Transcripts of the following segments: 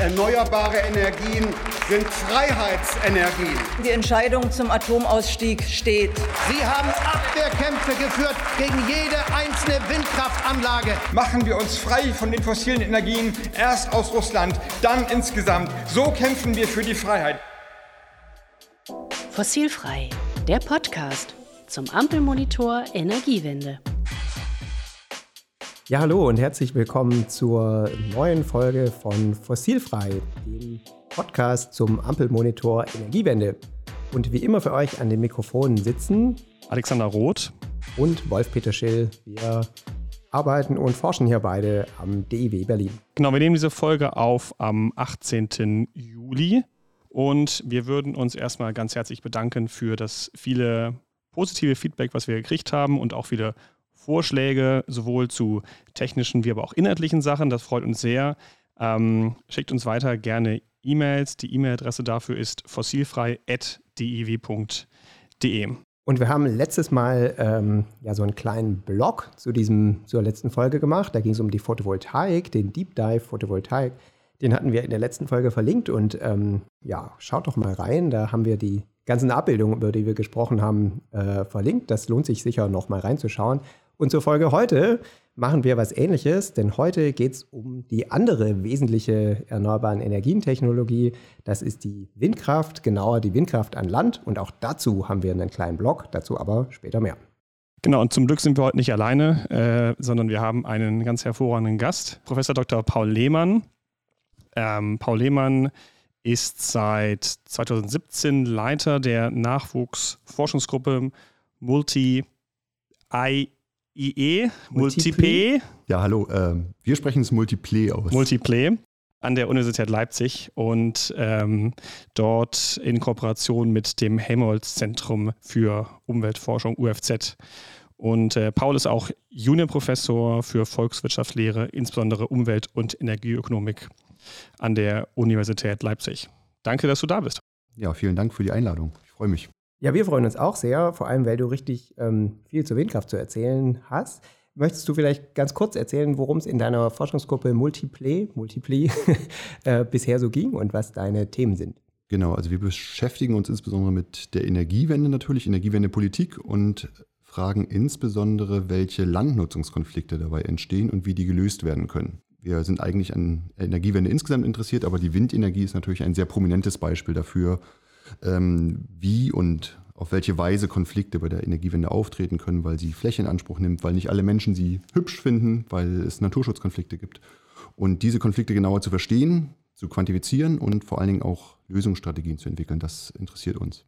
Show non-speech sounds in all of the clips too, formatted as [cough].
Erneuerbare Energien sind Freiheitsenergien. Die Entscheidung zum Atomausstieg steht. Sie haben Abwehrkämpfe geführt gegen jede einzelne Windkraftanlage. Machen wir uns frei von den fossilen Energien, erst aus Russland, dann insgesamt. So kämpfen wir für die Freiheit. Fossilfrei, der Podcast zum Ampelmonitor Energiewende. Ja, hallo und herzlich willkommen zur neuen Folge von Fossilfrei, dem Podcast zum Ampelmonitor Energiewende. Und wie immer für euch an den Mikrofonen sitzen Alexander Roth und Wolf-Peter Schill. Wir arbeiten und forschen hier beide am DIW Berlin. Genau, wir nehmen diese Folge auf am 18. Juli und wir würden uns erstmal ganz herzlich bedanken für das viele positive Feedback, was wir gekriegt haben und auch viele Vorschläge, sowohl zu technischen wie aber auch inhaltlichen Sachen. Das freut uns sehr. Ähm, schickt uns weiter gerne E-Mails. Die E-Mail-Adresse dafür ist fossilfrei.diw.de. Und wir haben letztes Mal ähm, ja so einen kleinen Blog zu diesem, zur letzten Folge gemacht. Da ging es um die Photovoltaik, den Deep Dive Photovoltaik. Den hatten wir in der letzten Folge verlinkt und ähm, ja, schaut doch mal rein. Da haben wir die ganzen Abbildungen, über die wir gesprochen haben, äh, verlinkt. Das lohnt sich sicher noch mal reinzuschauen. Und zur Folge heute machen wir was ähnliches, denn heute geht es um die andere wesentliche erneuerbaren Energientechnologie. Das ist die Windkraft, genauer die Windkraft an Land. Und auch dazu haben wir einen kleinen Blog, dazu aber später mehr. Genau, und zum Glück sind wir heute nicht alleine, äh, sondern wir haben einen ganz hervorragenden Gast, Professor Dr. Paul Lehmann. Ähm, Paul Lehmann ist seit 2017 Leiter der Nachwuchsforschungsgruppe Multi I IE, Multiple. Ja, hallo, äh, wir sprechen es Multiple aus. Multiple an der Universität Leipzig und ähm, dort in Kooperation mit dem Helmholtz-Zentrum für Umweltforschung, UFZ. Und äh, Paul ist auch Juniorprofessor für Volkswirtschaftslehre, insbesondere Umwelt- und Energieökonomik an der Universität Leipzig. Danke, dass du da bist. Ja, vielen Dank für die Einladung. Ich freue mich. Ja, wir freuen uns auch sehr, vor allem weil du richtig ähm, viel zur Windkraft zu erzählen hast. Möchtest du vielleicht ganz kurz erzählen, worum es in deiner Forschungsgruppe Multiplay, Multiplay [laughs] äh, bisher so ging und was deine Themen sind? Genau, also wir beschäftigen uns insbesondere mit der Energiewende natürlich, Energiewendepolitik und fragen insbesondere, welche Landnutzungskonflikte dabei entstehen und wie die gelöst werden können. Wir sind eigentlich an Energiewende insgesamt interessiert, aber die Windenergie ist natürlich ein sehr prominentes Beispiel dafür, wie und auf welche Weise Konflikte bei der Energiewende auftreten können, weil sie Fläche in Anspruch nimmt, weil nicht alle Menschen sie hübsch finden, weil es Naturschutzkonflikte gibt. Und diese Konflikte genauer zu verstehen, zu quantifizieren und vor allen Dingen auch Lösungsstrategien zu entwickeln, das interessiert uns.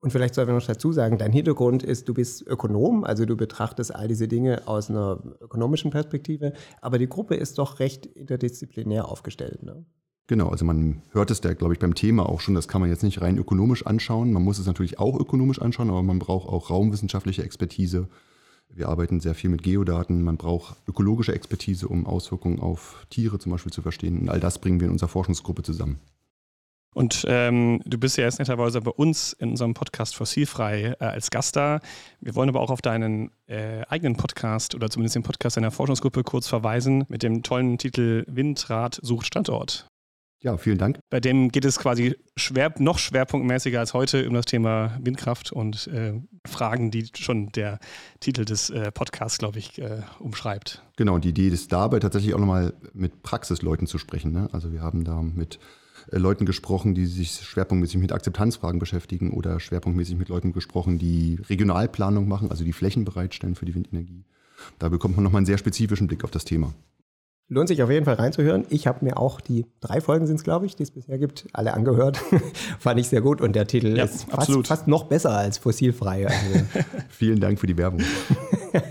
Und vielleicht sollten wir noch dazu sagen, dein Hintergrund ist, du bist Ökonom, also du betrachtest all diese Dinge aus einer ökonomischen Perspektive, aber die Gruppe ist doch recht interdisziplinär aufgestellt. Ne? Genau, also man hört es da, glaube ich, beim Thema auch schon, das kann man jetzt nicht rein ökonomisch anschauen. Man muss es natürlich auch ökonomisch anschauen, aber man braucht auch raumwissenschaftliche Expertise. Wir arbeiten sehr viel mit Geodaten. Man braucht ökologische Expertise, um Auswirkungen auf Tiere zum Beispiel zu verstehen. Und all das bringen wir in unserer Forschungsgruppe zusammen. Und ähm, du bist ja erst netterweise bei uns in unserem Podcast Fossilfrei äh, als Gast da. Wir wollen aber auch auf deinen äh, eigenen Podcast oder zumindest den Podcast deiner Forschungsgruppe kurz verweisen mit dem tollen Titel Windrad sucht Standort. Ja, vielen Dank. Bei dem geht es quasi schwer, noch schwerpunktmäßiger als heute um das Thema Windkraft und äh, Fragen, die schon der Titel des äh, Podcasts, glaube ich, äh, umschreibt. Genau, die Idee ist dabei tatsächlich auch nochmal mit Praxisleuten zu sprechen. Ne? Also wir haben da mit äh, Leuten gesprochen, die sich schwerpunktmäßig mit Akzeptanzfragen beschäftigen oder schwerpunktmäßig mit Leuten gesprochen, die Regionalplanung machen, also die Flächen bereitstellen für die Windenergie. Da bekommt man nochmal einen sehr spezifischen Blick auf das Thema. Lohnt sich auf jeden Fall reinzuhören. Ich habe mir auch die drei Folgen sind es, glaube ich, die es bisher gibt, alle angehört. [laughs] Fand ich sehr gut und der Titel ja, ist fast, fast, noch besser als fossilfrei. Also. [laughs] Vielen Dank für die Werbung.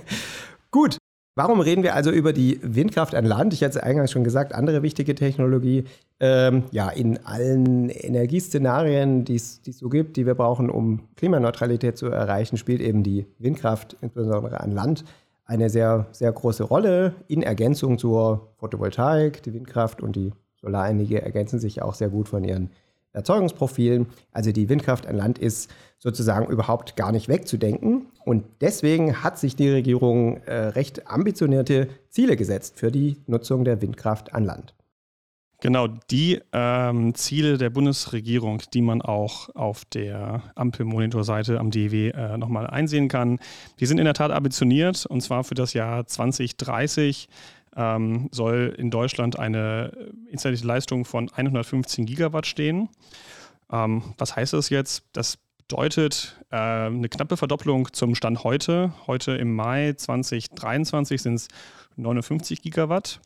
[laughs] gut. Warum reden wir also über die Windkraft an Land? Ich hatte es eingangs schon gesagt, andere wichtige Technologie. Ähm, ja, in allen Energieszenarien, die es so gibt, die wir brauchen, um Klimaneutralität zu erreichen, spielt eben die Windkraft, insbesondere an Land, eine sehr, sehr große Rolle in Ergänzung zur Photovoltaik. Die Windkraft und die Solarenergie ergänzen sich auch sehr gut von ihren Erzeugungsprofilen. Also die Windkraft an Land ist sozusagen überhaupt gar nicht wegzudenken. Und deswegen hat sich die Regierung äh, recht ambitionierte Ziele gesetzt für die Nutzung der Windkraft an Land. Genau, die ähm, Ziele der Bundesregierung, die man auch auf der Ampelmonitorseite am DEW äh, nochmal einsehen kann, die sind in der Tat ambitioniert und zwar für das Jahr 2030 ähm, soll in Deutschland eine installierte Leistung von 115 Gigawatt stehen. Ähm, was heißt das jetzt? Das bedeutet äh, eine knappe Verdopplung zum Stand heute. Heute im Mai 2023 sind es 59 Gigawatt.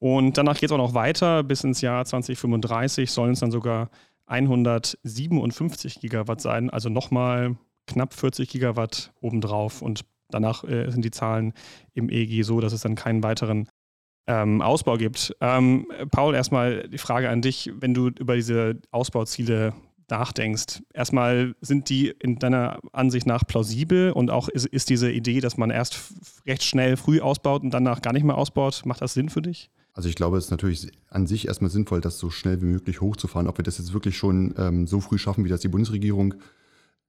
Und danach geht es auch noch weiter. Bis ins Jahr 2035 sollen es dann sogar 157 Gigawatt sein, also nochmal knapp 40 Gigawatt obendrauf. Und danach äh, sind die Zahlen im EEG so, dass es dann keinen weiteren ähm, Ausbau gibt. Ähm, Paul, erstmal die Frage an dich, wenn du über diese Ausbauziele nachdenkst. Erstmal sind die in deiner Ansicht nach plausibel und auch ist, ist diese Idee, dass man erst recht schnell früh ausbaut und danach gar nicht mehr ausbaut, macht das Sinn für dich? Also ich glaube, es ist natürlich an sich erstmal sinnvoll, das so schnell wie möglich hochzufahren. Ob wir das jetzt wirklich schon ähm, so früh schaffen, wie das die Bundesregierung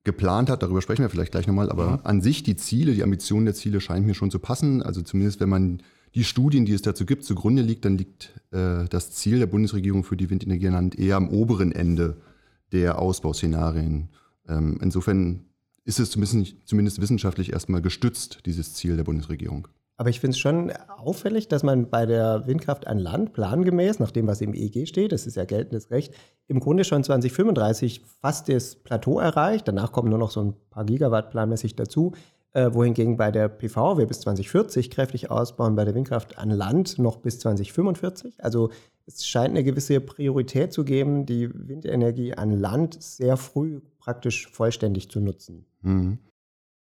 geplant hat, darüber sprechen wir vielleicht gleich nochmal. Aber mhm. an sich die Ziele, die Ambitionen der Ziele scheinen mir schon zu passen. Also zumindest wenn man die Studien, die es dazu gibt, zugrunde liegt, dann liegt äh, das Ziel der Bundesregierung für die Windenergie in Land eher am oberen Ende der Ausbauszenarien. Ähm, insofern ist es zumindest, zumindest wissenschaftlich erstmal gestützt, dieses Ziel der Bundesregierung. Aber ich finde es schon auffällig, dass man bei der Windkraft an Land plangemäß, nach dem, was im EEG steht, das ist ja geltendes Recht, im Grunde schon 2035 fast das Plateau erreicht. Danach kommen nur noch so ein paar Gigawatt planmäßig dazu. Äh, wohingegen bei der PV wir bis 2040 kräftig ausbauen, bei der Windkraft an Land noch bis 2045. Also es scheint eine gewisse Priorität zu geben, die Windenergie an Land sehr früh praktisch vollständig zu nutzen. Mhm.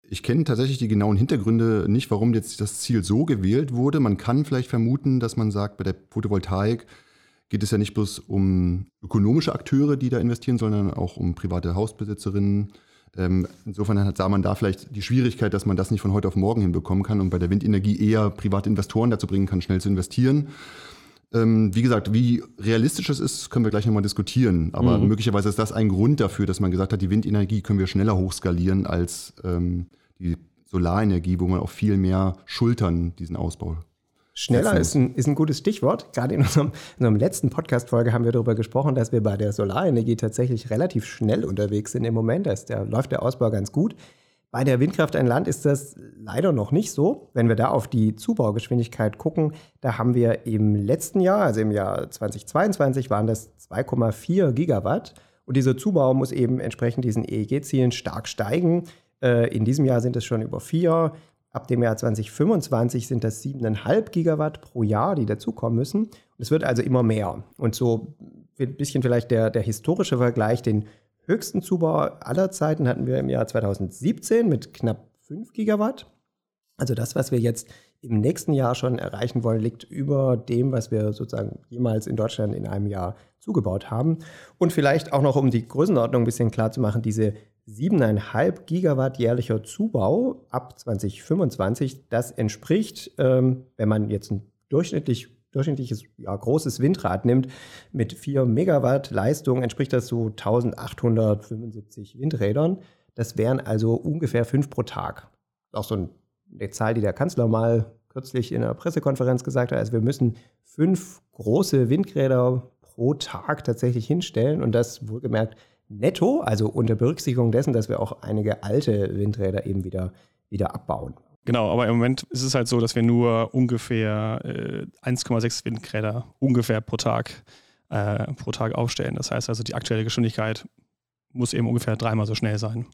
Ich kenne tatsächlich die genauen Hintergründe nicht, warum jetzt das Ziel so gewählt wurde. Man kann vielleicht vermuten, dass man sagt, bei der Photovoltaik geht es ja nicht bloß um ökonomische Akteure, die da investieren, sondern auch um private Hausbesitzerinnen. Ähm, insofern sah man da vielleicht die Schwierigkeit, dass man das nicht von heute auf morgen hinbekommen kann und bei der Windenergie eher private Investoren dazu bringen kann, schnell zu investieren. Ähm, wie gesagt, wie realistisch es ist, können wir gleich nochmal diskutieren. Aber mhm. möglicherweise ist das ein Grund dafür, dass man gesagt hat, die Windenergie können wir schneller hochskalieren als ähm, die Solarenergie, wo man auch viel mehr schultern diesen Ausbau. Schneller ist ein, ist ein gutes Stichwort. Gerade in unserem, in unserem letzten Podcast-Folge haben wir darüber gesprochen, dass wir bei der Solarenergie tatsächlich relativ schnell unterwegs sind im Moment. Da ist der, läuft der Ausbau ganz gut. Bei der Windkraft ein Land ist das leider noch nicht so. Wenn wir da auf die Zubaugeschwindigkeit gucken, da haben wir im letzten Jahr, also im Jahr 2022, waren das 2,4 Gigawatt. Und dieser Zubau muss eben entsprechend diesen EEG-Zielen stark steigen. Äh, in diesem Jahr sind es schon über 4. Ab dem Jahr 2025 sind das 7,5 Gigawatt pro Jahr, die dazukommen müssen. Es wird also immer mehr. Und so ein bisschen vielleicht der, der historische Vergleich, den höchsten Zubau aller Zeiten hatten wir im Jahr 2017 mit knapp 5 Gigawatt. Also das, was wir jetzt im nächsten Jahr schon erreichen wollen, liegt über dem, was wir sozusagen jemals in Deutschland in einem Jahr zugebaut haben. Und vielleicht auch noch, um die Größenordnung ein bisschen klar zu machen, diese 7,5 Gigawatt jährlicher Zubau ab 2025, das entspricht, ähm, wenn man jetzt ein durchschnittlich durchschnittliches ja, großes Windrad nimmt, mit 4 Megawatt Leistung entspricht das so 1875 Windrädern. Das wären also ungefähr fünf pro Tag. Auch so eine Zahl, die der Kanzler mal kürzlich in einer Pressekonferenz gesagt hat. Also wir müssen fünf große Windräder pro Tag tatsächlich hinstellen und das wohlgemerkt netto, also unter Berücksichtigung dessen, dass wir auch einige alte Windräder eben wieder, wieder abbauen. Genau, aber im Moment ist es halt so, dass wir nur ungefähr äh, 1,6 Windräder ungefähr pro Tag, äh, pro Tag aufstellen. Das heißt also, die aktuelle Geschwindigkeit muss eben ungefähr dreimal so schnell sein.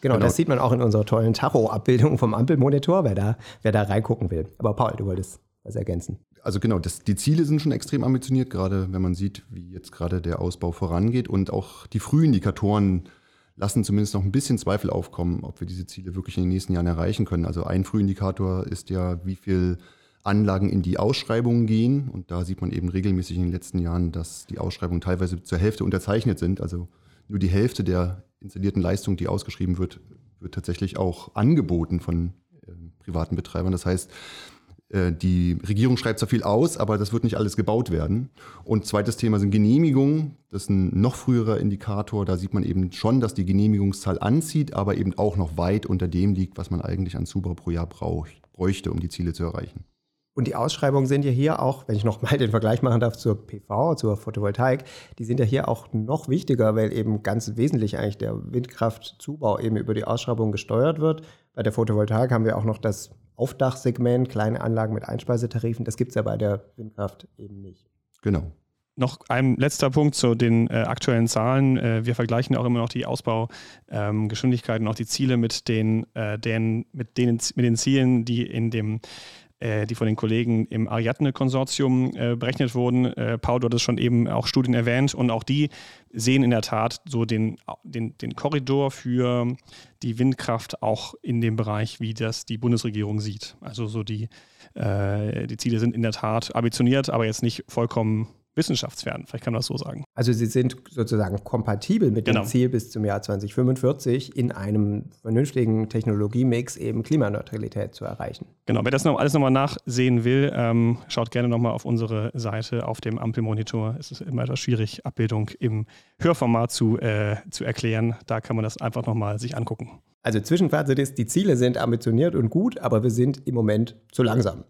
Genau, genau. das sieht man auch in unserer tollen Tacho-Abbildung vom Ampelmonitor, wer da, wer da reingucken will. Aber Paul, du wolltest was ergänzen. Also genau, das, die Ziele sind schon extrem ambitioniert, gerade wenn man sieht, wie jetzt gerade der Ausbau vorangeht und auch die Frühindikatoren lassen zumindest noch ein bisschen Zweifel aufkommen, ob wir diese Ziele wirklich in den nächsten Jahren erreichen können. Also ein Frühindikator ist ja, wie viel Anlagen in die Ausschreibungen gehen. Und da sieht man eben regelmäßig in den letzten Jahren, dass die Ausschreibungen teilweise zur Hälfte unterzeichnet sind. Also nur die Hälfte der installierten Leistung, die ausgeschrieben wird, wird tatsächlich auch angeboten von äh, privaten Betreibern. Das heißt, die Regierung schreibt zwar viel aus, aber das wird nicht alles gebaut werden. Und zweites Thema sind Genehmigungen. Das ist ein noch früherer Indikator. Da sieht man eben schon, dass die Genehmigungszahl anzieht, aber eben auch noch weit unter dem liegt, was man eigentlich an Zubau pro Jahr bräuchte, um die Ziele zu erreichen. Und die Ausschreibungen sind ja hier auch, wenn ich nochmal den Vergleich machen darf zur PV, zur Photovoltaik, die sind ja hier auch noch wichtiger, weil eben ganz wesentlich eigentlich der Windkraftzubau eben über die Ausschreibung gesteuert wird. Bei der Photovoltaik haben wir auch noch das Aufdachsegment, kleine Anlagen mit Einspeisetarifen. Das gibt es ja bei der Windkraft eben nicht. Genau. Noch ein letzter Punkt zu den äh, aktuellen Zahlen. Äh, wir vergleichen auch immer noch die Ausbaugeschwindigkeiten, ähm, auch die Ziele mit den, äh, den, mit, den, mit den Zielen, die in dem die von den Kollegen im Ariadne-Konsortium äh, berechnet wurden. Äh, Paul, du hattest schon eben auch Studien erwähnt und auch die sehen in der Tat so den, den, den Korridor für die Windkraft auch in dem Bereich, wie das die Bundesregierung sieht. Also so die, äh, die Ziele sind in der Tat ambitioniert, aber jetzt nicht vollkommen wissenschaftsfern. Vielleicht kann man das so sagen. Also sie sind sozusagen kompatibel mit genau. dem Ziel bis zum Jahr 2045 in einem vernünftigen Technologiemix eben Klimaneutralität zu erreichen. Genau, wer das noch, alles nochmal nachsehen will, ähm, schaut gerne nochmal auf unsere Seite auf dem Ampelmonitor. Es ist immer etwas schwierig, Abbildung im Hörformat zu, äh, zu erklären. Da kann man das einfach nochmal sich angucken. Also Zwischenfazit ist, die Ziele sind ambitioniert und gut, aber wir sind im Moment zu langsam.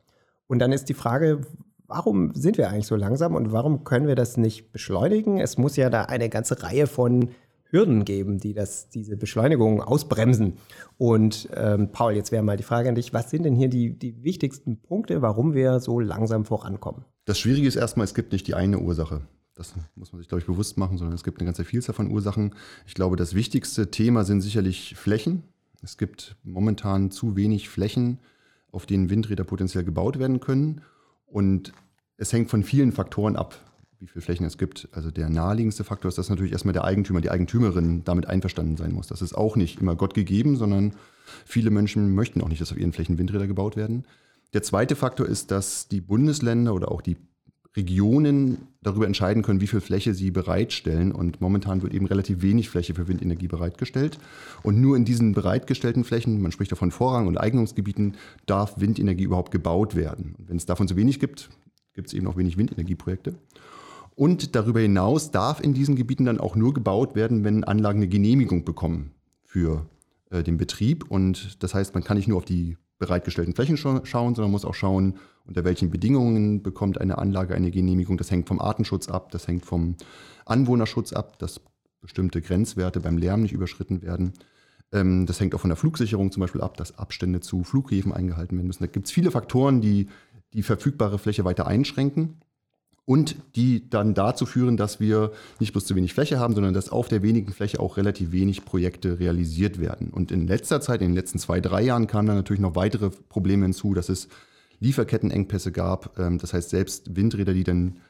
Und dann ist die Frage, warum sind wir eigentlich so langsam und warum können wir das nicht beschleunigen? Es muss ja da eine ganze Reihe von Hürden geben, die das, diese Beschleunigung ausbremsen. Und ähm, Paul, jetzt wäre mal die Frage an dich, was sind denn hier die, die wichtigsten Punkte, warum wir so langsam vorankommen? Das Schwierige ist erstmal, es gibt nicht die eine Ursache. Das muss man sich, glaube ich, bewusst machen, sondern es gibt eine ganze Vielzahl von Ursachen. Ich glaube, das wichtigste Thema sind sicherlich Flächen. Es gibt momentan zu wenig Flächen, auf denen Windräder potenziell gebaut werden können. Und es hängt von vielen Faktoren ab, wie viele Flächen es gibt. Also der naheliegendste Faktor ist, dass natürlich erstmal der Eigentümer, die Eigentümerin damit einverstanden sein muss. Das ist auch nicht immer Gott gegeben, sondern viele Menschen möchten auch nicht, dass auf ihren Flächen Windräder gebaut werden. Der zweite Faktor ist, dass die Bundesländer oder auch die Regionen darüber entscheiden können, wie viel Fläche sie bereitstellen. Und momentan wird eben relativ wenig Fläche für Windenergie bereitgestellt. Und nur in diesen bereitgestellten Flächen, man spricht davon Vorrang- und Eignungsgebieten, darf Windenergie überhaupt gebaut werden. Und wenn es davon zu wenig gibt, gibt es eben auch wenig Windenergieprojekte. Und darüber hinaus darf in diesen Gebieten dann auch nur gebaut werden, wenn Anlagen eine Genehmigung bekommen für äh, den Betrieb. Und das heißt, man kann nicht nur auf die bereitgestellten Flächen schauen, sondern muss auch schauen, unter welchen Bedingungen bekommt eine Anlage eine Genehmigung. Das hängt vom Artenschutz ab, das hängt vom Anwohnerschutz ab, dass bestimmte Grenzwerte beim Lärm nicht überschritten werden. Ähm, das hängt auch von der Flugsicherung zum Beispiel ab, dass Abstände zu Flughäfen eingehalten werden müssen. Da gibt es viele Faktoren, die die verfügbare Fläche weiter einschränken und die dann dazu führen, dass wir nicht bloß zu wenig Fläche haben, sondern dass auf der wenigen Fläche auch relativ wenig Projekte realisiert werden. Und in letzter Zeit, in den letzten zwei, drei Jahren kamen dann natürlich noch weitere Probleme hinzu, dass es Lieferkettenengpässe gab. Ähm, das heißt, selbst Windräder, die dann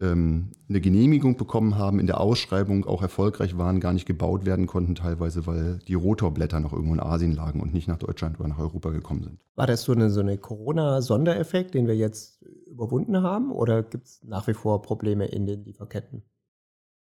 ähm, eine Genehmigung bekommen haben, in der Ausschreibung auch erfolgreich waren, gar nicht gebaut werden konnten, teilweise, weil die Rotorblätter noch irgendwo in Asien lagen und nicht nach Deutschland oder nach Europa gekommen sind. War das so eine, so eine Corona-Sondereffekt, den wir jetzt überwunden haben, oder gibt es nach wie vor Probleme in den Lieferketten?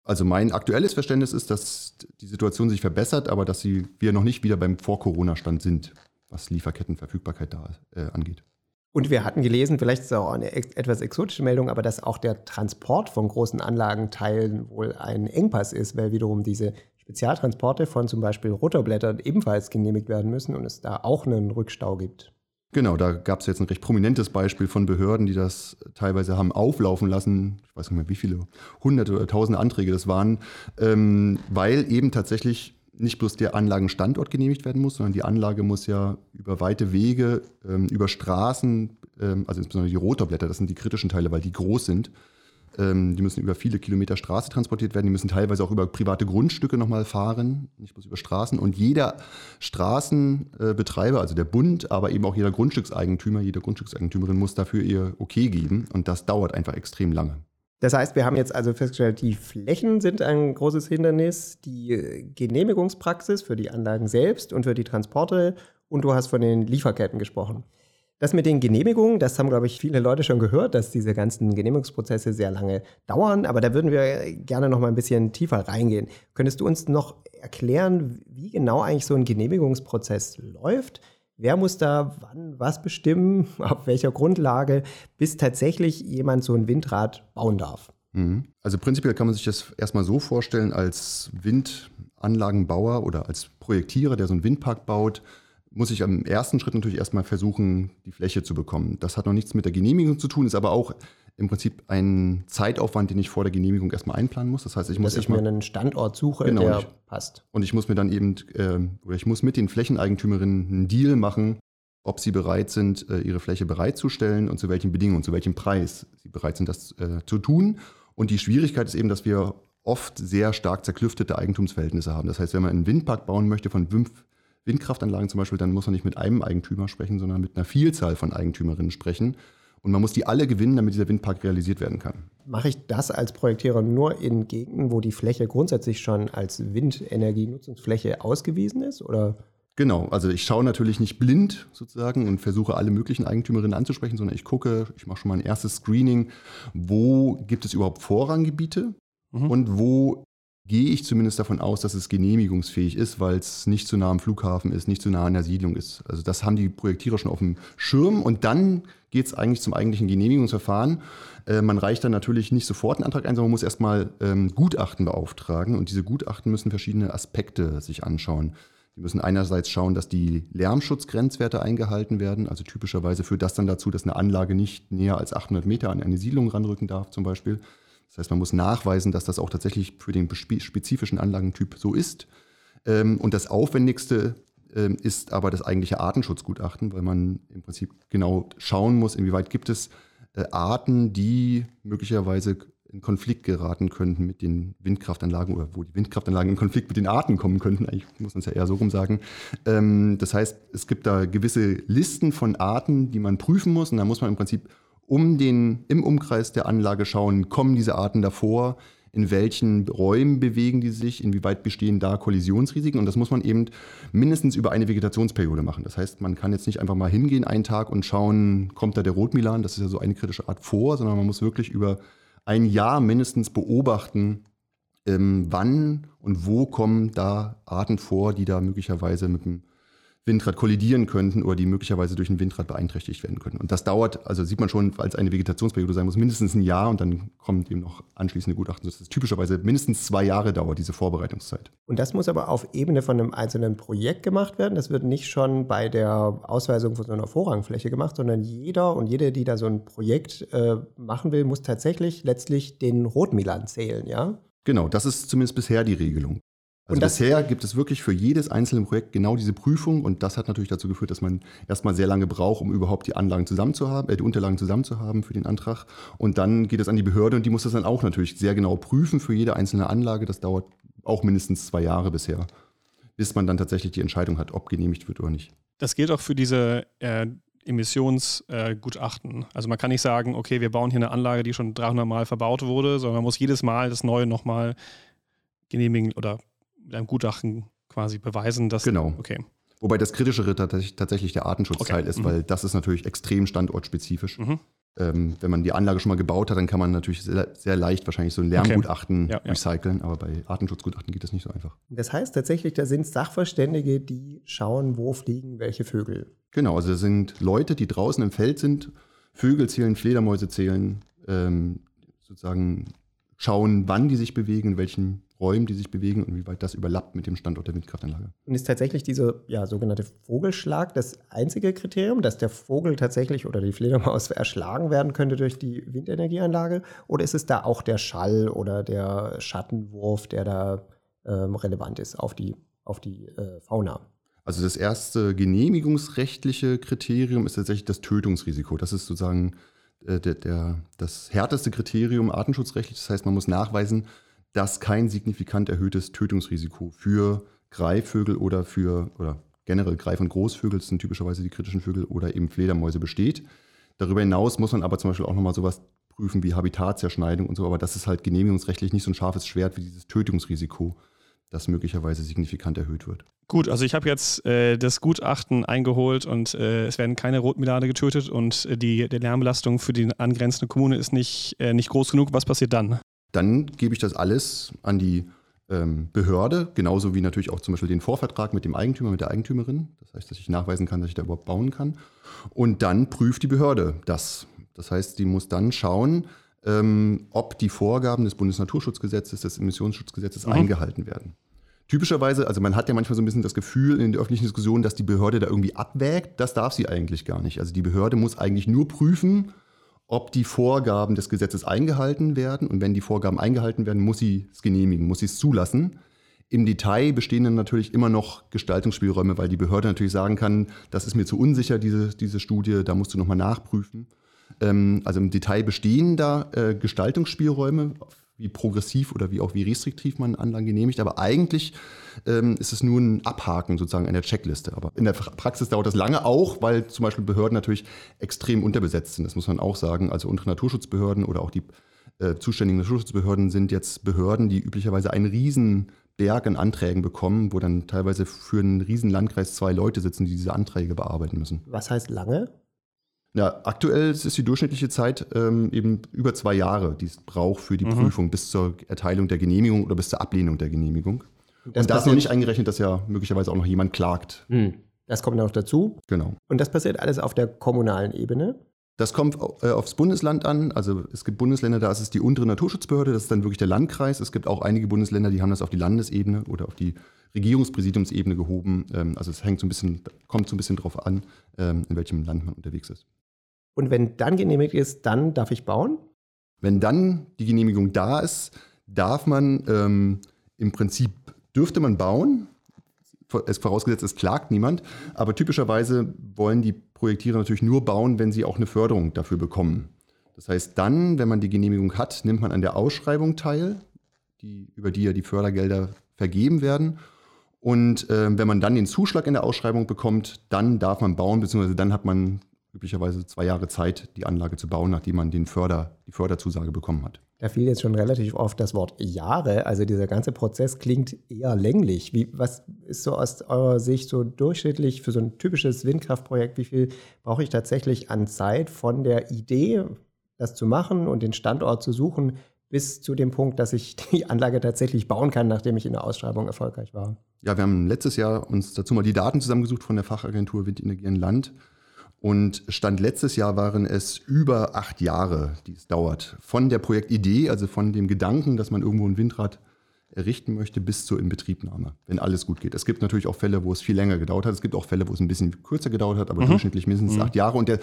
Also mein aktuelles Verständnis ist, dass die Situation sich verbessert, aber dass sie, wir noch nicht wieder beim Vor-Corona-Stand sind, was Lieferkettenverfügbarkeit da äh, angeht. Und wir hatten gelesen, vielleicht ist es auch eine etwas exotische Meldung, aber dass auch der Transport von großen Anlagenteilen wohl ein Engpass ist, weil wiederum diese Spezialtransporte von zum Beispiel Rotorblättern ebenfalls genehmigt werden müssen und es da auch einen Rückstau gibt. Genau, da gab es jetzt ein recht prominentes Beispiel von Behörden, die das teilweise haben auflaufen lassen. Ich weiß nicht mehr, wie viele, hunderte oder tausende Anträge das waren, ähm, weil eben tatsächlich nicht bloß der Anlagenstandort genehmigt werden muss, sondern die Anlage muss ja über weite Wege, ähm, über Straßen, ähm, also insbesondere die Rotorblätter, das sind die kritischen Teile, weil die groß sind, ähm, die müssen über viele Kilometer Straße transportiert werden, die müssen teilweise auch über private Grundstücke nochmal fahren, nicht bloß über Straßen. Und jeder Straßenbetreiber, also der Bund, aber eben auch jeder Grundstückseigentümer, jede Grundstückseigentümerin muss dafür ihr Okay geben und das dauert einfach extrem lange. Das heißt, wir haben jetzt also festgestellt, die Flächen sind ein großes Hindernis, die Genehmigungspraxis für die Anlagen selbst und für die Transporte und du hast von den Lieferketten gesprochen. Das mit den Genehmigungen, das haben, glaube ich, viele Leute schon gehört, dass diese ganzen Genehmigungsprozesse sehr lange dauern. Aber da würden wir gerne noch mal ein bisschen tiefer reingehen. Könntest du uns noch erklären, wie genau eigentlich so ein Genehmigungsprozess läuft? Wer muss da wann was bestimmen, [laughs] auf welcher Grundlage, bis tatsächlich jemand so ein Windrad bauen darf? Mhm. Also prinzipiell kann man sich das erstmal so vorstellen, als Windanlagenbauer oder als Projektierer, der so einen Windpark baut, muss ich am ersten Schritt natürlich erstmal versuchen, die Fläche zu bekommen. Das hat noch nichts mit der Genehmigung zu tun, ist aber auch im Prinzip ein Zeitaufwand, den ich vor der Genehmigung erstmal einplanen muss. Das heißt, ich muss Dass ich mir einen Standort suche, Genau, der ich- passt. und ich muss mir dann eben äh, oder ich muss mit den Flächeneigentümerinnen einen Deal machen, ob sie bereit sind, äh, ihre Fläche bereitzustellen und zu welchen Bedingungen, zu welchem Preis sie bereit sind, das äh, zu tun. Und die Schwierigkeit ist eben, dass wir oft sehr stark zerklüftete Eigentumsverhältnisse haben. Das heißt, wenn man einen Windpark bauen möchte von fünf Windkraftanlagen zum Beispiel, dann muss man nicht mit einem Eigentümer sprechen, sondern mit einer Vielzahl von Eigentümerinnen sprechen. Und man muss die alle gewinnen, damit dieser Windpark realisiert werden kann. Mache ich das als Projektierer nur in Gegenden, wo die Fläche grundsätzlich schon als Windenergienutzungsfläche ausgewiesen ist? Oder Genau, also ich schaue natürlich nicht blind sozusagen und versuche alle möglichen Eigentümerinnen anzusprechen, sondern ich gucke, ich mache schon mal ein erstes Screening, wo gibt es überhaupt Vorranggebiete Mhm. und wo gehe ich zumindest davon aus, dass es genehmigungsfähig ist, weil es nicht zu nah am Flughafen ist, nicht zu nah an der Siedlung ist. Also das haben die Projektierer schon auf dem Schirm und dann geht es eigentlich zum eigentlichen Genehmigungsverfahren. Äh, man reicht dann natürlich nicht sofort einen Antrag ein, sondern man muss erstmal ähm, Gutachten beauftragen und diese Gutachten müssen verschiedene Aspekte sich anschauen. Die müssen einerseits schauen, dass die Lärmschutzgrenzwerte eingehalten werden. Also typischerweise führt das dann dazu, dass eine Anlage nicht näher als 800 Meter an eine Siedlung ranrücken darf zum Beispiel. Das heißt, man muss nachweisen, dass das auch tatsächlich für den spezifischen Anlagentyp so ist. Ähm, Und das Aufwendigste ähm, ist aber das eigentliche Artenschutzgutachten, weil man im Prinzip genau schauen muss, inwieweit gibt es äh, Arten, die möglicherweise in Konflikt geraten könnten mit den Windkraftanlagen oder wo die Windkraftanlagen in Konflikt mit den Arten kommen könnten. Eigentlich muss man es ja eher so rum sagen. Ähm, das heißt, es gibt da gewisse Listen von Arten, die man prüfen muss. Und da muss man im Prinzip um den, im Umkreis der Anlage schauen, kommen diese Arten davor, in welchen Räumen bewegen die sich, inwieweit bestehen da Kollisionsrisiken. Und das muss man eben mindestens über eine Vegetationsperiode machen. Das heißt, man kann jetzt nicht einfach mal hingehen einen Tag und schauen, kommt da der Rotmilan, das ist ja so eine kritische Art vor, sondern man muss wirklich über ein Jahr mindestens beobachten, ähm, wann und wo kommen da Arten vor, die da möglicherweise mit dem Windrad kollidieren könnten oder die möglicherweise durch ein Windrad beeinträchtigt werden können. Und das dauert, also sieht man schon, als eine Vegetationsperiode sein muss, mindestens ein Jahr und dann kommt eben noch anschließende Gutachten. Das ist typischerweise mindestens zwei Jahre dauert diese Vorbereitungszeit. Und das muss aber auf Ebene von einem einzelnen Projekt gemacht werden. Das wird nicht schon bei der Ausweisung von so einer Vorrangfläche gemacht, sondern jeder und jede, die da so ein Projekt äh, machen will, muss tatsächlich letztlich den Rotmilan zählen, ja? Genau, das ist zumindest bisher die Regelung. Also Und das- bisher gibt es wirklich für jedes einzelne Projekt genau diese Prüfung und das hat natürlich dazu geführt, dass man erstmal sehr lange braucht, um überhaupt die Anlagen zusammenzuhaben, äh, die Unterlagen zusammenzuhaben für den Antrag. Und dann geht es an die Behörde und die muss das dann auch natürlich sehr genau prüfen für jede einzelne Anlage. Das dauert auch mindestens zwei Jahre bisher, bis man dann tatsächlich die Entscheidung hat, ob genehmigt wird oder nicht. Das gilt auch für diese äh, Emissionsgutachten. also man kann nicht sagen, okay, wir bauen hier eine Anlage, die schon 300 Mal verbaut wurde, sondern man muss jedes Mal das Neue nochmal genehmigen oder mit einem Gutachten quasi beweisen, dass. Genau. Okay. Wobei das Kritischere tatsächlich tatsächlich der Artenschutzteil Okay. ist, Mhm. weil das ist natürlich extrem standortspezifisch. Mhm. Ähm, wenn man die Anlage schon mal gebaut hat, dann kann man natürlich sehr, sehr leicht wahrscheinlich so ein Lärmgutachten Ja, ja. recyceln, aber bei Artenschutzgutachten geht das nicht so einfach. Das heißt tatsächlich, da sind Sachverständige, die schauen, wo fliegen welche Vögel. Genau, also das sind Leute, die draußen im Feld sind, Vögel zählen, Fledermäuse zählen, ähm, sozusagen schauen, wann die sich bewegen, in welchen Räumen die sich bewegen und wie weit das überlappt mit dem Standort der Windkraftanlage. Und ist tatsächlich diese ja, sogenannte Vogelschlag das einzige Kriterium, dass der Vogel tatsächlich oder die Fledermaus [laughs] erschlagen werden könnte durch die Windenergieanlage? Oder ist es da auch der Schall oder der Schattenwurf, der da ähm, relevant ist auf die, auf die äh, Fauna? Also das erste genehmigungsrechtliche Kriterium ist tatsächlich das Tötungsrisiko. Das ist sozusagen äh, der, der, das härteste Kriterium artenschutzrechtlich. Das heißt, man muss nachweisen, dass kein signifikant erhöhtes Tötungsrisiko für Greifvögel oder für oder generell Greif- und Großvögel, das sind typischerweise die kritischen Vögel, oder eben Fledermäuse besteht. Darüber hinaus muss man aber zum Beispiel auch nochmal sowas prüfen wie Habitatzerschneidung und so, aber das ist halt genehmigungsrechtlich nicht so ein scharfes Schwert wie dieses Tötungsrisiko, das möglicherweise signifikant erhöht wird. Gut, also ich habe jetzt äh, das Gutachten eingeholt und äh, es werden keine Rotmilade getötet und äh, die, die Lärmbelastung für die angrenzende Kommune ist nicht, äh, nicht groß genug. Was passiert dann? Dann gebe ich das alles an die ähm, Behörde, genauso wie natürlich auch zum Beispiel den Vorvertrag mit dem Eigentümer, mit der Eigentümerin. Das heißt, dass ich nachweisen kann, dass ich da überhaupt bauen kann. Und dann prüft die Behörde das. Das heißt, die muss dann schauen, ähm, ob die Vorgaben des Bundesnaturschutzgesetzes, des Emissionsschutzgesetzes Mhm. eingehalten werden. typischerweise, also man hat ja manchmal so ein bisschen das Gefühl in der öffentlichen Diskussion, dass die Behörde da irgendwie abwägt. Das darf sie eigentlich gar nicht. Also die Behörde muss eigentlich nur prüfen, ob die Vorgaben des Gesetzes eingehalten werden. Und wenn die Vorgaben eingehalten werden, muss sie es genehmigen, muss sie es zulassen. Im Detail bestehen dann natürlich immer noch Gestaltungsspielräume, weil die Behörde natürlich sagen kann, das ist mir zu unsicher, diese, diese Studie, da musst du nochmal nachprüfen. Ähm, also im Detail bestehen da äh, Gestaltungsspielräume, wie progressiv oder wie auch wie restriktiv man Anlagen genehmigt. Aber eigentlich ähm, ist es nur ein Abhaken sozusagen einer Checkliste. Aber in der Praxis dauert das lange auch, weil zum Beispiel Behörden natürlich extrem unterbesetzt sind. Das muss man auch sagen. Also unsere Naturschutzbehörden oder auch die äh, zuständigen Naturschutzbehörden sind jetzt Behörden, die üblicherweise einen riesen Berg an Anträgen bekommen, wo dann teilweise für einen riesen Landkreis zwei Leute sitzen, die diese Anträge bearbeiten müssen. Was heißt lange? Ja, aktuell ist die durchschnittliche Zeit ähm, eben über zwei Jahre, die es braucht für die mhm. Prüfung bis zur Erteilung der Genehmigung oder bis zur Ablehnung der Genehmigung. Das Und da ist noch nicht eingerechnet, dass ja möglicherweise auch noch jemand klagt. Mhm. Das kommt noch dazu. Genau. Und das passiert alles auf der kommunalen Ebene? Das kommt äh, aufs Bundesland an. Also es gibt Bundesländer, da ist es die untere Naturschutzbehörde, das ist dann wirklich der Landkreis. Es gibt auch einige Bundesländer, die haben das auf die Landesebene oder auf die Regierungspräsidiumsebene gehoben. Ähm, also es hängt so ein bisschen, kommt so ein bisschen drauf an, ähm, in welchem Land man unterwegs ist. Und wenn dann genehmigt ist, dann darf ich bauen? Wenn dann die Genehmigung da ist, darf man ähm, im Prinzip, dürfte man bauen. Es vorausgesetzt, es klagt niemand. Aber typischerweise wollen die Projektierer natürlich nur bauen, wenn sie auch eine Förderung dafür bekommen. Das heißt, dann, wenn man die Genehmigung hat, nimmt man an der Ausschreibung teil, die, über die ja die Fördergelder vergeben werden. Und äh, wenn man dann den Zuschlag in der Ausschreibung bekommt, dann darf man bauen, beziehungsweise dann hat man üblicherweise zwei Jahre Zeit, die Anlage zu bauen, nachdem man den Förder, die Förderzusage bekommen hat. Da fiel jetzt schon relativ oft das Wort Jahre. Also dieser ganze Prozess klingt eher länglich. Wie, was ist so aus eurer Sicht so durchschnittlich für so ein typisches Windkraftprojekt? Wie viel brauche ich tatsächlich an Zeit von der Idee, das zu machen und den Standort zu suchen, bis zu dem Punkt, dass ich [laughs] die Anlage tatsächlich bauen kann, nachdem ich in der Ausschreibung erfolgreich war? Ja, wir haben letztes Jahr uns dazu mal die Daten zusammengesucht von der Fachagentur Windenergie in Land und Stand letztes Jahr waren es über acht Jahre, die es dauert. Von der Projektidee, also von dem Gedanken, dass man irgendwo ein Windrad errichten möchte, bis zur Inbetriebnahme, wenn alles gut geht. Es gibt natürlich auch Fälle, wo es viel länger gedauert hat. Es gibt auch Fälle, wo es ein bisschen kürzer gedauert hat, aber mhm. durchschnittlich mindestens mhm. acht Jahre. Und, der,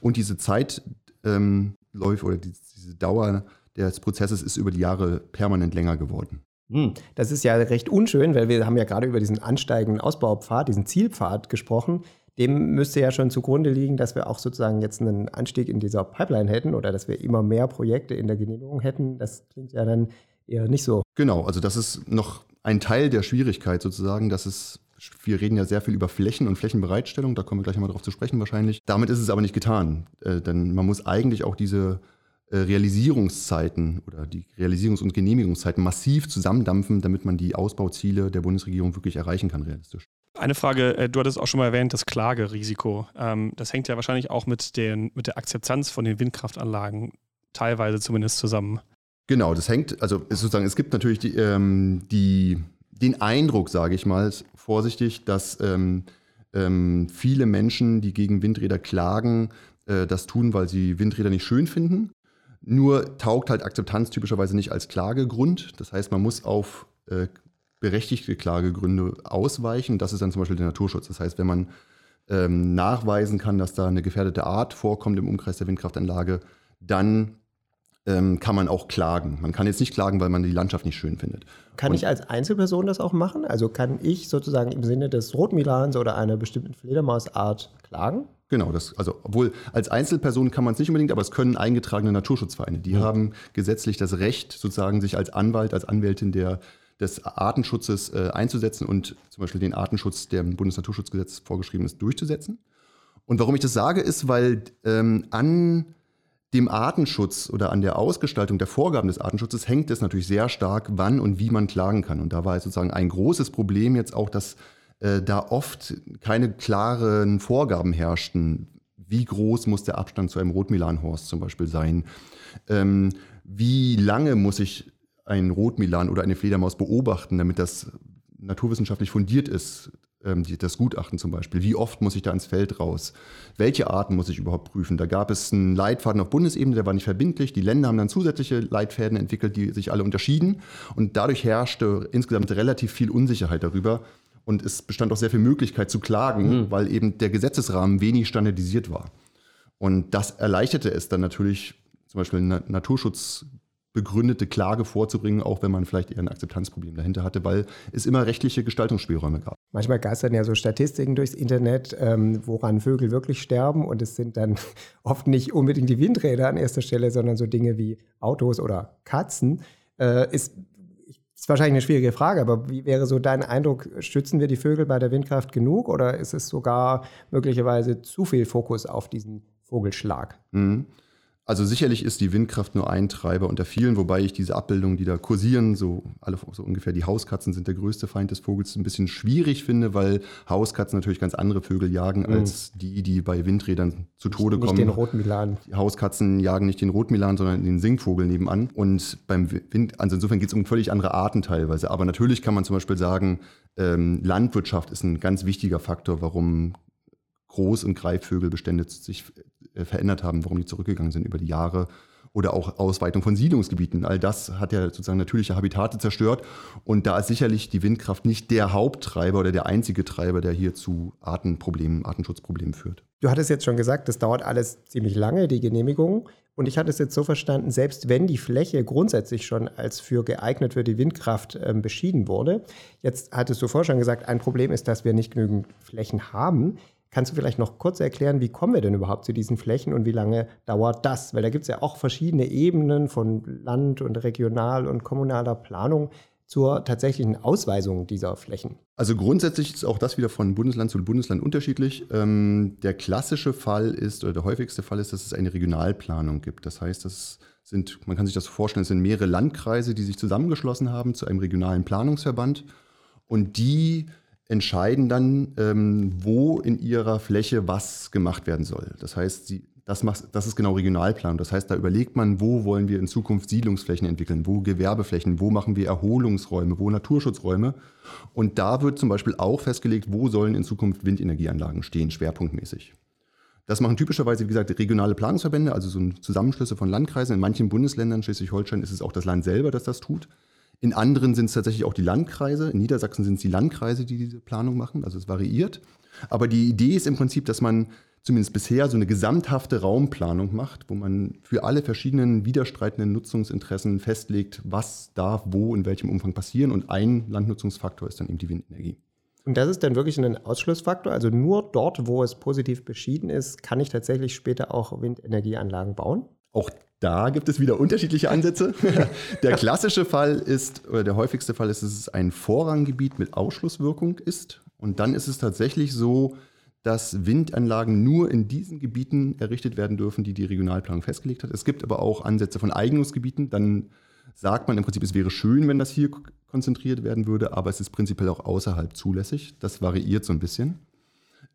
und diese Zeit ähm, läuft oder die, diese Dauer des Prozesses ist über die Jahre permanent länger geworden. Hm, das ist ja recht unschön, weil wir haben ja gerade über diesen ansteigenden Ausbaupfad, diesen Zielpfad gesprochen dem müsste ja schon zugrunde liegen, dass wir auch sozusagen jetzt einen Anstieg in dieser Pipeline hätten oder dass wir immer mehr Projekte in der Genehmigung hätten. Das klingt ja dann eher nicht so. Genau, also das ist noch ein Teil der Schwierigkeit sozusagen, dass es wir reden ja sehr viel über Flächen und Flächenbereitstellung, da kommen wir gleich mal drauf zu sprechen wahrscheinlich. Damit ist es aber nicht getan, äh, denn man muss eigentlich auch diese äh, Realisierungszeiten oder die Realisierungs- und Genehmigungszeiten massiv zusammendampfen, damit man die Ausbauziele der Bundesregierung wirklich erreichen kann realistisch. Eine Frage, äh, du hattest auch schon mal erwähnt, das Klagerisiko. Ähm, das hängt ja wahrscheinlich auch mit, den, mit der Akzeptanz von den Windkraftanlagen teilweise zumindest zusammen. Genau, das hängt, also sozusagen, es gibt natürlich die, ähm, die, den Eindruck, sage ich mal, vorsichtig, dass ähm, ähm, viele Menschen, die gegen Windräder klagen, äh, das tun, weil sie Windräder nicht schön finden. Nur taugt halt Akzeptanz typischerweise nicht als Klagegrund. Das heißt, man muss auf äh, berechtigte Klagegründe ausweichen. Das ist dann zum Beispiel der Naturschutz. Das heißt, wenn man ähm, nachweisen kann, dass da eine gefährdete Art vorkommt im Umkreis der Windkraftanlage, dann ähm, kann man auch klagen. Man kann jetzt nicht klagen, weil man die Landschaft nicht schön findet. Kann Und ich als Einzelperson das auch machen? Also kann ich sozusagen im Sinne des Rotmilans oder einer bestimmten Fledermausart klagen? Genau, das, also obwohl als Einzelperson kann man es nicht unbedingt, aber es können eingetragene Naturschutzvereine. Die ja. haben gesetzlich das Recht, sozusagen sich als Anwalt, als Anwältin der des Artenschutzes äh, einzusetzen und zum Beispiel den Artenschutz, der im Bundesnaturschutzgesetz vorgeschrieben ist, durchzusetzen. Und warum ich das sage, ist, weil ähm, an dem Artenschutz oder an der Ausgestaltung der Vorgaben des Artenschutzes hängt es natürlich sehr stark, wann und wie man klagen kann. Und da war sozusagen ein großes Problem jetzt auch, dass äh, da oft keine klaren Vorgaben herrschten. Wie groß muss der Abstand zu einem Rotmilanhorst zum Beispiel sein? Ähm, wie lange muss ich einen Rotmilan oder eine Fledermaus beobachten, damit das naturwissenschaftlich fundiert ist. ähm, das Gutachten zum Beispiel. Wie oft muss ich da ins Feld raus? Welche Arten muss ich überhaupt prüfen? Da gab es einen Leitfaden auf Bundesebene, der war nicht verbindlich. Die Länder haben dann zusätzliche Leitfäden entwickelt, die sich alle unterschieden. Und dadurch herrschte insgesamt relativ viel Unsicherheit darüber. Und es bestand auch sehr viel Möglichkeit zu klagen, mhm. weil eben der Gesetzesrahmen wenig standardisiert war. Und das erleichterte es dann natürlich, zum Beispiel Naturschutz begründete Klage vorzubringen, auch wenn man vielleicht eher ein Akzeptanzproblem dahinter hatte, weil es immer rechtliche Gestaltungsspielräume gab. Manchmal geistern ja so Statistiken durchs Internet, ähm, woran Vögel wirklich sterben und es sind dann [laughs] oft nicht unbedingt die Windräder an erster Stelle, sondern so Dinge wie Autos oder Katzen. Äh, ist, ist wahrscheinlich eine schwierige Frage, aber wie wäre so dein Eindruck, schützen wir die Vögel bei der Windkraft genug oder ist es sogar möglicherweise zu viel Fokus auf diesen Vogelschlag? Mhm. Also sicherlich ist die Windkraft nur ein Treiber unter vielen, wobei ich diese Abbildungen, die da kursieren, so alle so ungefähr die Hauskatzen sind der größte Feind des Vogels, ein bisschen schwierig finde, weil Hauskatzen natürlich ganz andere Vögel jagen mhm. als die, die bei Windrädern zu Tode nicht kommen. Nicht den Rotmilan. Die Hauskatzen jagen nicht den Rotmilan, sondern den Singvogel nebenan. Und beim Wind, also insofern geht es um völlig andere Arten teilweise. Aber natürlich kann man zum Beispiel sagen, ähm, Landwirtschaft ist ein ganz wichtiger Faktor, warum Groß- und Greifvögelbestände sich verändert haben, warum die zurückgegangen sind über die Jahre oder auch Ausweitung von Siedlungsgebieten. All das hat ja sozusagen natürliche Habitate zerstört. Und da ist sicherlich die Windkraft nicht der Haupttreiber oder der einzige Treiber, der hier zu Artenproblemen, Artenschutzproblemen führt. Du hattest jetzt schon gesagt, das dauert alles ziemlich lange, die Genehmigung. Und ich hatte es jetzt so verstanden, selbst wenn die Fläche grundsätzlich schon als für geeignet für die Windkraft äh, beschieden wurde, jetzt hattest du vorher schon gesagt, ein Problem ist, dass wir nicht genügend Flächen haben. Kannst du vielleicht noch kurz erklären, wie kommen wir denn überhaupt zu diesen Flächen und wie lange dauert das? Weil da gibt es ja auch verschiedene Ebenen von Land- und Regional- und kommunaler Planung zur tatsächlichen Ausweisung dieser Flächen. Also grundsätzlich ist auch das wieder von Bundesland zu Bundesland unterschiedlich. Ähm, der klassische Fall ist, oder der häufigste Fall ist, dass es eine Regionalplanung gibt. Das heißt, das sind, man kann sich das vorstellen, es sind mehrere Landkreise, die sich zusammengeschlossen haben zu einem regionalen Planungsverband. Und die entscheiden dann, ähm, wo in ihrer Fläche was gemacht werden soll. Das heißt, sie, das, macht, das ist genau Regionalplanung. Das heißt, da überlegt man, wo wollen wir in Zukunft Siedlungsflächen entwickeln, wo Gewerbeflächen, wo machen wir Erholungsräume, wo Naturschutzräume. Und da wird zum Beispiel auch festgelegt, wo sollen in Zukunft Windenergieanlagen stehen, schwerpunktmäßig. Das machen typischerweise, wie gesagt, regionale Planungsverbände, also so Zusammenschlüsse von Landkreisen. In manchen Bundesländern, Schleswig-Holstein, ist es auch das Land selber, das das tut. In anderen sind es tatsächlich auch die Landkreise. In Niedersachsen sind es die Landkreise, die diese Planung machen. Also es variiert. Aber die Idee ist im Prinzip, dass man zumindest bisher so eine gesamthafte Raumplanung macht, wo man für alle verschiedenen widerstreitenden Nutzungsinteressen festlegt, was darf wo in welchem Umfang passieren. Und ein Landnutzungsfaktor ist dann eben die Windenergie. Und das ist dann wirklich ein Ausschlussfaktor. Also nur dort, wo es positiv beschieden ist, kann ich tatsächlich später auch Windenergieanlagen bauen. Auch da gibt es wieder unterschiedliche Ansätze. [laughs] der klassische Fall ist, oder der häufigste Fall ist, dass es ein Vorranggebiet mit Ausschlusswirkung ist. Und dann ist es tatsächlich so, dass Windanlagen nur in diesen Gebieten errichtet werden dürfen, die die Regionalplanung festgelegt hat. Es gibt aber auch Ansätze von Eignungsgebieten. Dann sagt man im Prinzip, es wäre schön, wenn das hier konzentriert werden würde, aber es ist prinzipiell auch außerhalb zulässig. Das variiert so ein bisschen.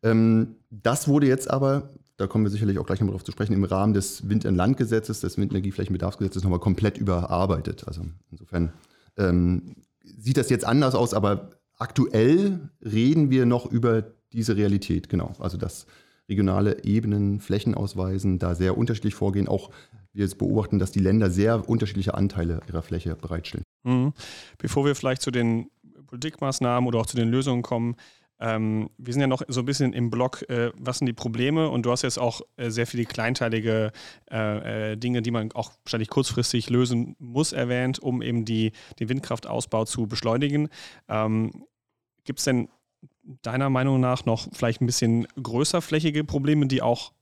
Ähm, das wurde jetzt aber da kommen wir sicherlich auch gleich nochmal drauf zu sprechen, im Rahmen des Wind- und Landgesetzes, des Windenergieflächenbedarfsgesetzes nochmal komplett überarbeitet. Also insofern ähm, sieht das jetzt anders aus, aber aktuell reden wir noch über diese Realität, genau. Also dass regionale Ebenen Flächen ausweisen, da sehr unterschiedlich vorgehen, auch wir jetzt beobachten, dass die Länder sehr unterschiedliche Anteile ihrer Fläche bereitstellen. Mhm. Bevor wir vielleicht zu den Politikmaßnahmen oder auch zu den Lösungen kommen, ähm, wir sind ja noch so ein bisschen im Blog, äh, was sind die Probleme? Und du hast jetzt auch äh, sehr viele kleinteilige äh, äh Dinge, die man auch wahrscheinlich kurzfristig lösen muss, erwähnt, um eben die, den Windkraftausbau zu beschleunigen. Ähm, Gibt es denn deiner Meinung nach noch vielleicht ein bisschen größerflächige Probleme, die auch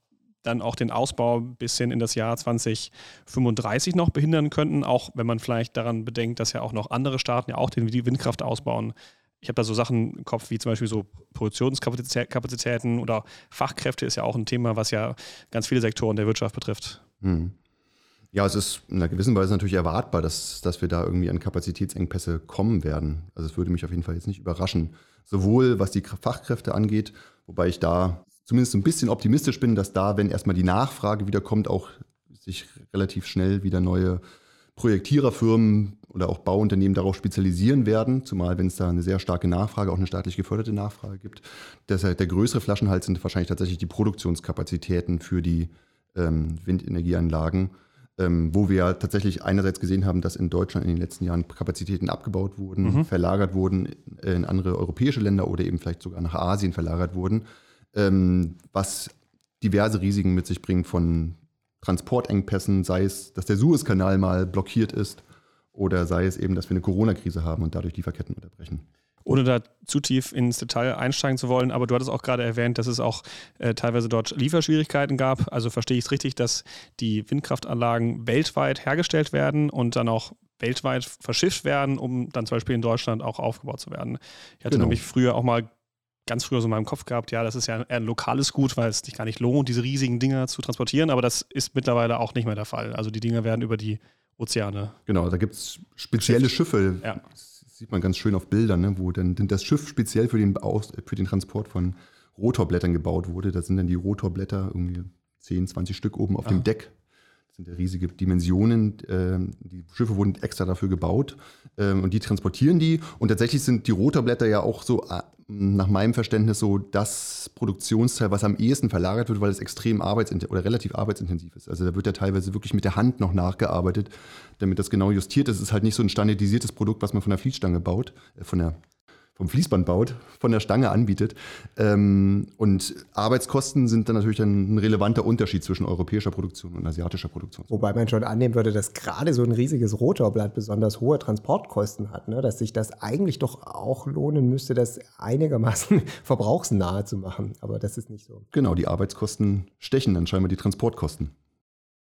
dann auch den Ausbau bis hin in das Jahr 2035 noch behindern könnten, auch wenn man vielleicht daran bedenkt, dass ja auch noch andere Staaten ja auch die Windkraft ausbauen ich habe da so Sachen im Kopf wie zum Beispiel so Produktionskapazitäten oder Fachkräfte ist ja auch ein Thema, was ja ganz viele Sektoren der Wirtschaft betrifft. Hm. Ja, es ist in einer gewissen Weise natürlich erwartbar, dass, dass wir da irgendwie an Kapazitätsengpässe kommen werden. Also es würde mich auf jeden Fall jetzt nicht überraschen. Sowohl was die Fachkräfte angeht, wobei ich da zumindest ein bisschen optimistisch bin, dass da, wenn erstmal die Nachfrage wieder kommt, auch sich relativ schnell wieder neue Projektiererfirmen oder auch Bauunternehmen darauf spezialisieren werden, zumal wenn es da eine sehr starke Nachfrage, auch eine staatlich geförderte Nachfrage gibt. Deshalb der größere Flaschenhals sind wahrscheinlich tatsächlich die Produktionskapazitäten für die ähm, Windenergieanlagen, ähm, wo wir tatsächlich einerseits gesehen haben, dass in Deutschland in den letzten Jahren Kapazitäten abgebaut wurden, mhm. verlagert wurden in andere europäische Länder oder eben vielleicht sogar nach Asien verlagert wurden, ähm, was diverse Risiken mit sich bringt von Transportengpässen, sei es, dass der Suezkanal mal blockiert ist oder sei es eben, dass wir eine Corona-Krise haben und dadurch Lieferketten unterbrechen. Ohne da zu tief ins Detail einsteigen zu wollen, aber du hattest auch gerade erwähnt, dass es auch äh, teilweise dort Lieferschwierigkeiten gab. Also verstehe ich es richtig, dass die Windkraftanlagen weltweit hergestellt werden und dann auch weltweit verschifft werden, um dann zum Beispiel in Deutschland auch aufgebaut zu werden. Ich hatte genau. nämlich früher auch mal ganz früher so in meinem Kopf gehabt, ja, das ist ja ein lokales Gut, weil es sich gar nicht lohnt, diese riesigen Dinger zu transportieren, aber das ist mittlerweile auch nicht mehr der Fall. Also die Dinger werden über die Ozeane. Genau, da gibt es spezielle Schiffe. Ja. Das sieht man ganz schön auf Bildern, ne, wo dann das Schiff speziell für den, für den Transport von Rotorblättern gebaut wurde. Da sind dann die Rotorblätter irgendwie 10, 20 Stück oben auf ah. dem Deck. Das sind ja riesige Dimensionen. Ähm, die Schiffe wurden extra dafür gebaut ähm, und die transportieren die. Und tatsächlich sind die Rotorblätter ja auch so äh, nach meinem Verständnis so das Produktionsteil, was am ehesten verlagert wird, weil es extrem arbeitsintensiv oder relativ arbeitsintensiv ist. Also da wird ja teilweise wirklich mit der Hand noch nachgearbeitet, damit das genau justiert ist. Es ist halt nicht so ein standardisiertes Produkt, was man von der Fließstange baut, äh, von der vom Fließband baut, von der Stange anbietet. Ähm, und Arbeitskosten sind dann natürlich ein, relevanter Unterschied zwischen europäischer Produktion und asiatischer Produktion. Wobei man schon annehmen würde, dass gerade so ein riesiges Rotorblatt besonders hohe Transportkosten hat, ne? dass sich das eigentlich doch auch lohnen müsste, das einigermaßen [laughs] verbrauchsnahe zu machen. Aber das ist nicht so. Genau, die Arbeitskosten stechen dann scheinbar die Transportkosten.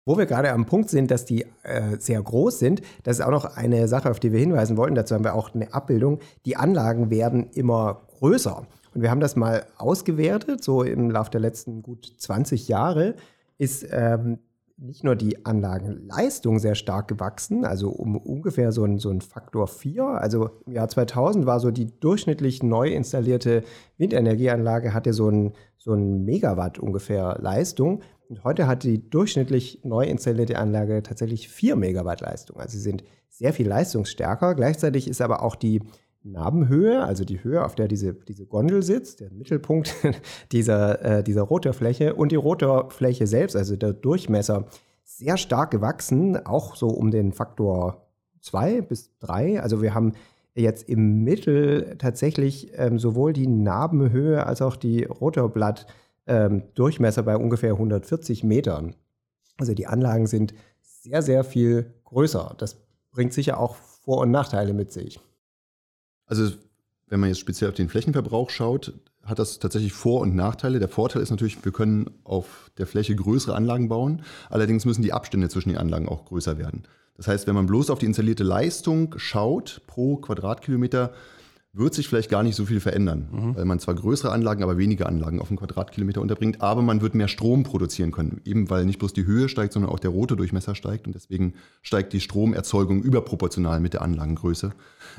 Wo wir gerade am Punkt sind, dass die äh, sehr groß sind, das ist auch noch eine Sache, auf die wir hinweisen wollten. Dazu haben wir auch eine Abbildung. Die Anlagen werden immer größer. Und wir haben das mal ausgewertet, so im Laufe der letzten gut 20 Jahre ist ähm, nicht nur die Anlagenleistung sehr stark gewachsen, also um ungefähr so ein, so ein Faktor 4. Also im Jahr 2000 war so die durchschnittlich neu installierte Windenergieanlage hatte so ein, so ein Megawatt ungefähr Leistung. Und heute hat die durchschnittlich neu installierte Anlage tatsächlich 4 Megawatt Leistung. Also sie sind sehr viel leistungsstärker. Gleichzeitig ist aber auch die Nabenhöhe, also die Höhe, auf der diese, diese Gondel sitzt, der Mittelpunkt [laughs] dieser, äh, dieser Rotorfläche und die Rotorfläche selbst, also der Durchmesser, sehr stark gewachsen, auch so um den Faktor 2 bis 3. Also wir haben jetzt im Mittel tatsächlich ähm, sowohl die Narbenhöhe als auch die Rotorblatt ähm, Durchmesser bei ungefähr 140 Metern. Also die Anlagen sind sehr, sehr viel größer. Das bringt sicher auch Vor- und Nachteile mit sich. Also wenn man jetzt speziell auf den Flächenverbrauch schaut, hat das tatsächlich Vor- und Nachteile. Der Vorteil ist natürlich, wir können auf der Fläche größere Anlagen bauen. Allerdings müssen die Abstände zwischen den Anlagen auch größer werden. Das heißt, wenn man bloß auf die installierte Leistung schaut pro Quadratkilometer, wird sich vielleicht gar nicht so viel verändern, mhm. weil man zwar größere Anlagen, aber weniger Anlagen auf einen Quadratkilometer unterbringt, aber man wird mehr Strom produzieren können, eben weil nicht bloß die Höhe steigt, sondern auch der rote Durchmesser steigt und deswegen steigt die Stromerzeugung überproportional mit der Anlagengröße.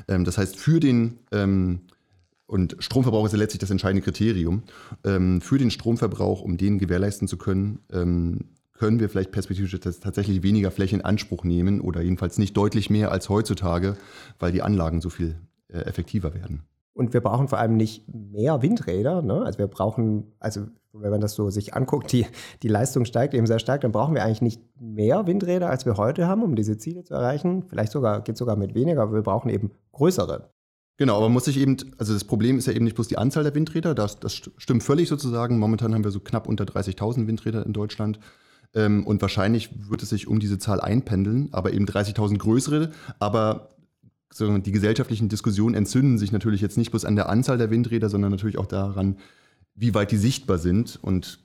Ähm, das heißt, für den ähm, und Stromverbrauch ist ja letztlich das entscheidende Kriterium. Ähm, für den Stromverbrauch, um den gewährleisten zu können, können wir vielleicht perspektivisch tatsächlich weniger Fläche in Anspruch nehmen oder jedenfalls nicht deutlich mehr als heutzutage, weil die Anlagen so viel effektiver werden. Und wir brauchen vor allem nicht mehr Windräder. Ne? Also wir brauchen, also wenn man das so sich anguckt, die, die Leistung steigt eben sehr stark, dann brauchen wir eigentlich nicht mehr Windräder, als wir heute haben, um diese Ziele zu erreichen. Vielleicht sogar geht es sogar mit weniger, aber wir brauchen eben größere. Genau, aber muss ich eben, also das Problem ist ja eben nicht bloß die Anzahl der Windräder, das, das stimmt völlig sozusagen. Momentan haben wir so knapp unter 30.000 Windräder in Deutschland. Ähm, und wahrscheinlich wird es sich um diese Zahl einpendeln, aber eben 30.000 größere. Aber die gesellschaftlichen Diskussionen entzünden sich natürlich jetzt nicht bloß an der Anzahl der Windräder, sondern natürlich auch daran, wie weit die sichtbar sind. Und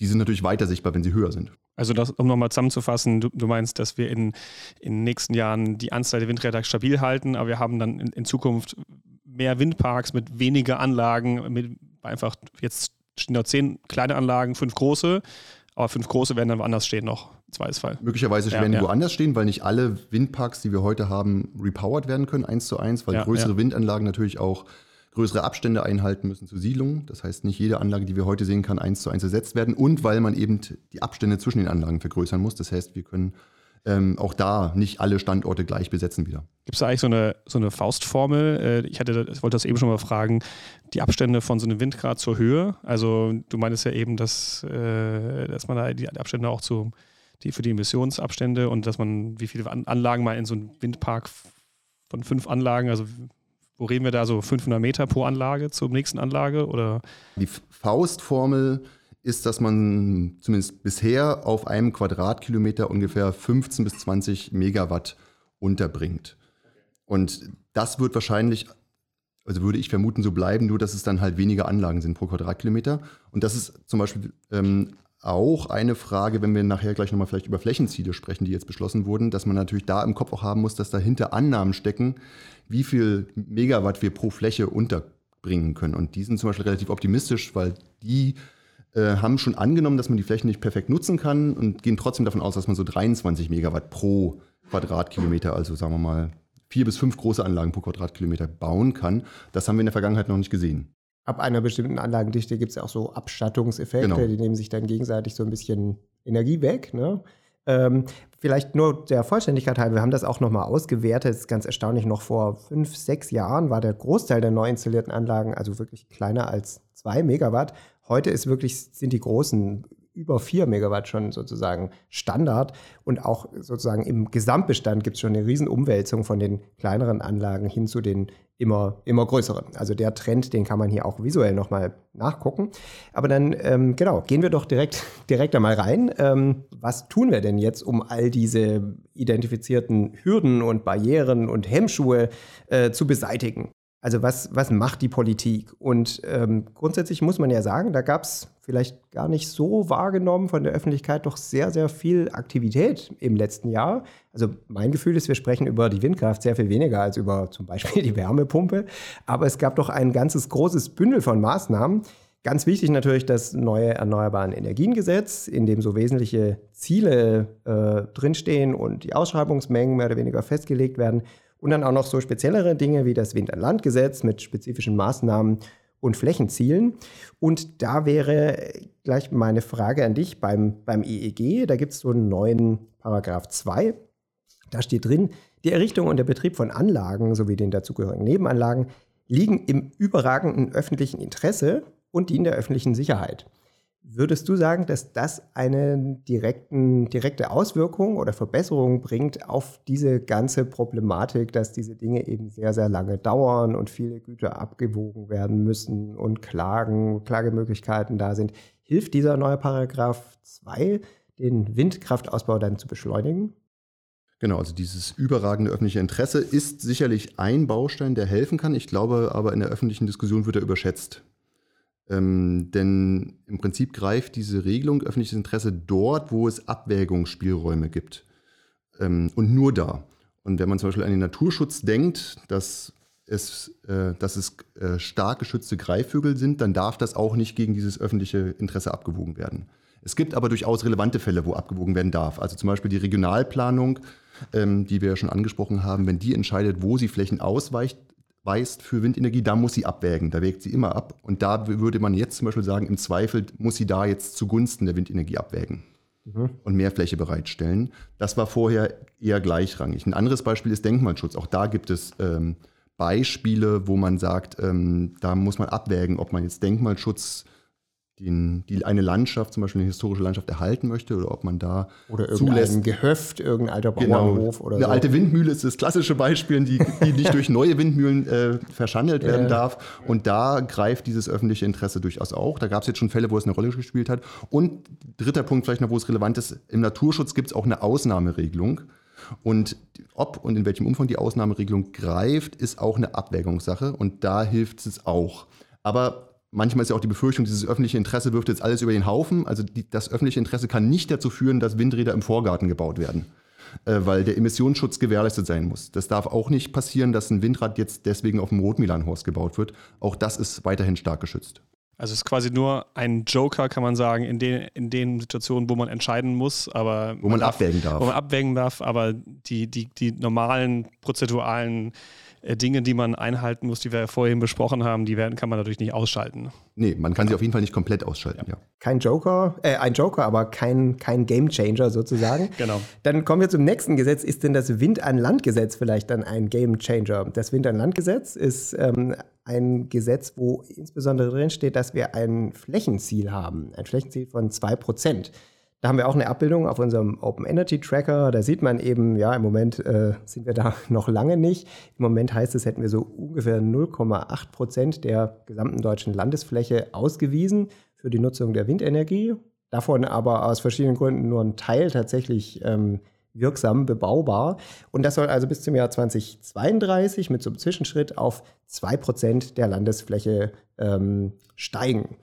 die sind natürlich weiter sichtbar, wenn sie höher sind. Also das, um nochmal zusammenzufassen, du, du, meinst, dass wir in, in den nächsten Jahren die Anzahl der Windräder stabil halten, aber wir haben dann in, in Zukunft mehr Windparks mit weniger Anlagen, mit einfach jetzt stehen noch zehn kleine Anlagen, fünf große, aber fünf große werden dann woanders stehen noch. Zweifelsfall. Möglicherweise ja, werden die ja. woanders stehen, weil nicht alle Windparks, die wir heute haben, repowered werden können, eins zu eins, weil ja, größere Windanlagen natürlich auch größere Abstände einhalten müssen zur Siedlung. Das heißt, nicht jede Anlage, die wir heute sehen, kann eins zu eins ersetzt werden und weil man eben die Abstände zwischen den Anlagen vergrößern muss. Das heißt, wir können ähm, auch da nicht alle Standorte gleich besetzen wieder. Gibt es da eigentlich so eine, so eine Faustformel? Äh, ich, hatte, ich wollte das eben schon mal fragen, die Abstände von so einem Windgrad zur Höhe. Also du meinst ja eben, dass, äh, dass man da die Abstände auch zu, die, für die Emissionsabstände und dass man, wie viele Anlagen mal in so einem Windpark von fünf Anlagen, also wo reden wir da so 500 Meter pro Anlage zur nächsten Anlage oder? Die Faustformel ist, dass man zumindest bisher auf einem Quadratkilometer ungefähr 15 bis 20 Megawatt unterbringt. Und das wird wahrscheinlich, also würde ich vermuten, so bleiben, nur dass es dann halt weniger Anlagen sind pro Quadratkilometer. Und das ist zum Beispiel ähm, auch eine Frage, wenn wir nachher gleich nochmal vielleicht über Flächenziele sprechen, die jetzt beschlossen wurden, dass man natürlich da im Kopf auch haben muss, dass dahinter Annahmen stecken, wie viel Megawatt wir pro Fläche unterbringen können. Und die sind zum Beispiel relativ optimistisch, weil die äh, haben schon angenommen, dass man die Flächen nicht perfekt nutzen kann und gehen trotzdem davon aus, dass man so 23 Megawatt pro Quadratkilometer, also sagen wir mal vier bis fünf große Anlagen pro Quadratkilometer bauen kann. Das haben wir in der Vergangenheit noch nicht gesehen. Ab einer bestimmten Anlagendichte gibt es ja auch so Abschattungseffekte, genau. die nehmen sich dann gegenseitig so ein bisschen Energie weg. Ne? Ähm, vielleicht nur der Vollständigkeit halber, wir haben das auch nochmal ausgewertet. Das ist ganz erstaunlich, noch vor fünf, sechs Jahren war der Großteil der neu installierten Anlagen also wirklich kleiner als zwei Megawatt. Heute ist wirklich, sind die großen über 4 Megawatt schon sozusagen Standard. Und auch sozusagen im Gesamtbestand gibt es schon eine Riesenumwälzung von den kleineren Anlagen hin zu den immer, immer größeren. Also der Trend, den kann man hier auch visuell nochmal nachgucken. Aber dann, ähm, genau, gehen wir doch direkt, [laughs] direkt einmal rein. Ähm, was tun wir denn jetzt, um all diese identifizierten Hürden und Barrieren und Hemmschuhe äh, zu beseitigen? Also was, was macht die Politik? Und ähm, grundsätzlich muss man ja sagen, da gab es vielleicht gar nicht so wahrgenommen von der Öffentlichkeit doch sehr, sehr viel Aktivität im letzten Jahr. Also mein Gefühl ist, wir sprechen über die Windkraft sehr viel weniger als über zum Beispiel die Wärmepumpe. Aber es gab doch ein ganzes großes Bündel von Maßnahmen. Ganz wichtig natürlich das neue Erneuerbaren Energiengesetz, in dem so wesentliche Ziele äh, drinstehen und die Ausschreibungsmengen mehr oder weniger festgelegt werden. Und dann auch noch so speziellere Dinge wie das Wind-an-Land-Gesetz mit spezifischen Maßnahmen und Flächenzielen. Und da wäre gleich meine Frage an dich beim, beim EEG. Da gibt es so einen neuen Paragraph 2. Da steht drin, die Errichtung und der Betrieb von Anlagen sowie den dazugehörigen Nebenanlagen liegen im überragenden öffentlichen Interesse und dienen der öffentlichen Sicherheit. Würdest du sagen, dass das eine direkten, direkte Auswirkung oder Verbesserung bringt auf diese ganze Problematik, dass diese Dinge eben sehr, sehr lange dauern und viele Güter abgewogen werden müssen und Klagen, Klagemöglichkeiten da sind? Hilft dieser neue Paragraph 2, den Windkraftausbau dann zu beschleunigen? Genau, also dieses überragende öffentliche Interesse ist sicherlich ein Baustein, der helfen kann. Ich glaube aber, in der öffentlichen Diskussion wird er überschätzt. Ähm, denn im Prinzip greift diese Regelung öffentliches Interesse dort, wo es Abwägungsspielräume gibt. Ähm, und nur da. Und wenn man zum Beispiel an den Naturschutz denkt, dass es, äh, dass es äh, stark geschützte Greifvögel sind, dann darf das auch nicht gegen dieses öffentliche Interesse abgewogen werden. Es gibt aber durchaus relevante Fälle, wo abgewogen werden darf. Also zum Beispiel die Regionalplanung, ähm, die wir ja schon angesprochen haben, wenn die entscheidet, wo sie Flächen ausweicht, weist für Windenergie, da muss sie abwägen, da wägt sie immer ab. Und da würde man jetzt zum Beispiel sagen, im Zweifel muss sie da jetzt zugunsten der Windenergie abwägen mhm. und mehr Fläche bereitstellen. Das war vorher eher gleichrangig. Ein anderes Beispiel ist Denkmalschutz. Auch da gibt es ähm, Beispiele, wo man sagt, ähm, da muss man abwägen, ob man jetzt Denkmalschutz den, die eine Landschaft, zum Beispiel eine historische Landschaft, erhalten möchte oder ob man da oder irgendein Gehöft, irgendein alter genau. Bauernhof genau. oder Eine so. alte Windmühle ist das klassische Beispiel, die, die nicht durch neue Windmühlen äh, verschandelt [laughs] werden darf. Und da greift dieses öffentliche Interesse durchaus auch. Da gab es jetzt schon Fälle, wo es eine Rolle gespielt hat. Und dritter Punkt vielleicht noch, wo es relevant ist, im Naturschutz gibt es auch eine Ausnahmeregelung. Und ob und in welchem Umfang die Ausnahmeregelung greift, ist auch eine Abwägungssache. Und da hilft es auch. Aber Manchmal ist ja auch die Befürchtung, dieses öffentliche Interesse wirft jetzt alles über den Haufen. Also die, das öffentliche Interesse kann nicht dazu führen, dass Windräder im Vorgarten gebaut werden, äh, weil der Emissionsschutz gewährleistet sein muss. Das darf auch nicht passieren, dass ein Windrad jetzt deswegen auf dem Rotmilanhorst gebaut wird. Auch das ist weiterhin stark geschützt. Also es ist quasi nur ein Joker, kann man sagen, in den, in den Situationen, wo man entscheiden muss, aber wo man, man abwägen darf. Wo man abwägen darf, aber die, die, die normalen prozeduralen äh, Dinge, die man einhalten muss, die wir vorhin besprochen haben, die werden, kann man dadurch nicht ausschalten. Nee, man kann sie auf jeden Fall nicht komplett ausschalten, ja. Kein Joker, äh, ein Joker, aber kein, kein Gamechanger sozusagen. [laughs] Genau. Dann kommen wir zum nächsten Gesetz. Ist denn das Wind-an-Land-Gesetz vielleicht dann ein Gamechanger? Das Wind-an-Land-Gesetz ist ähm, ein Gesetz, wo insbesondere drin steht, dass wir ein Flächenziel haben, ein Flächenziel von 2%. Da haben wir auch eine Abbildung auf unserem Open Energy Tracker. Da sieht man eben, ja, im Moment äh, sind wir da [laughs] noch lange nicht. Im Moment heißt es, hätten wir so ungefähr 0,8 Prozent der gesamten deutschen Landesfläche ausgewiesen für die Nutzung der Windenergie. Davon aber aus verschiedenen Gründen nur ein Teil tatsächlich ähm, wirksam bebaubar. Und das soll also bis zum Jahr 2032 mit so einem Zwischenschritt auf 2 Prozent der Landesfläche ähm, steigen.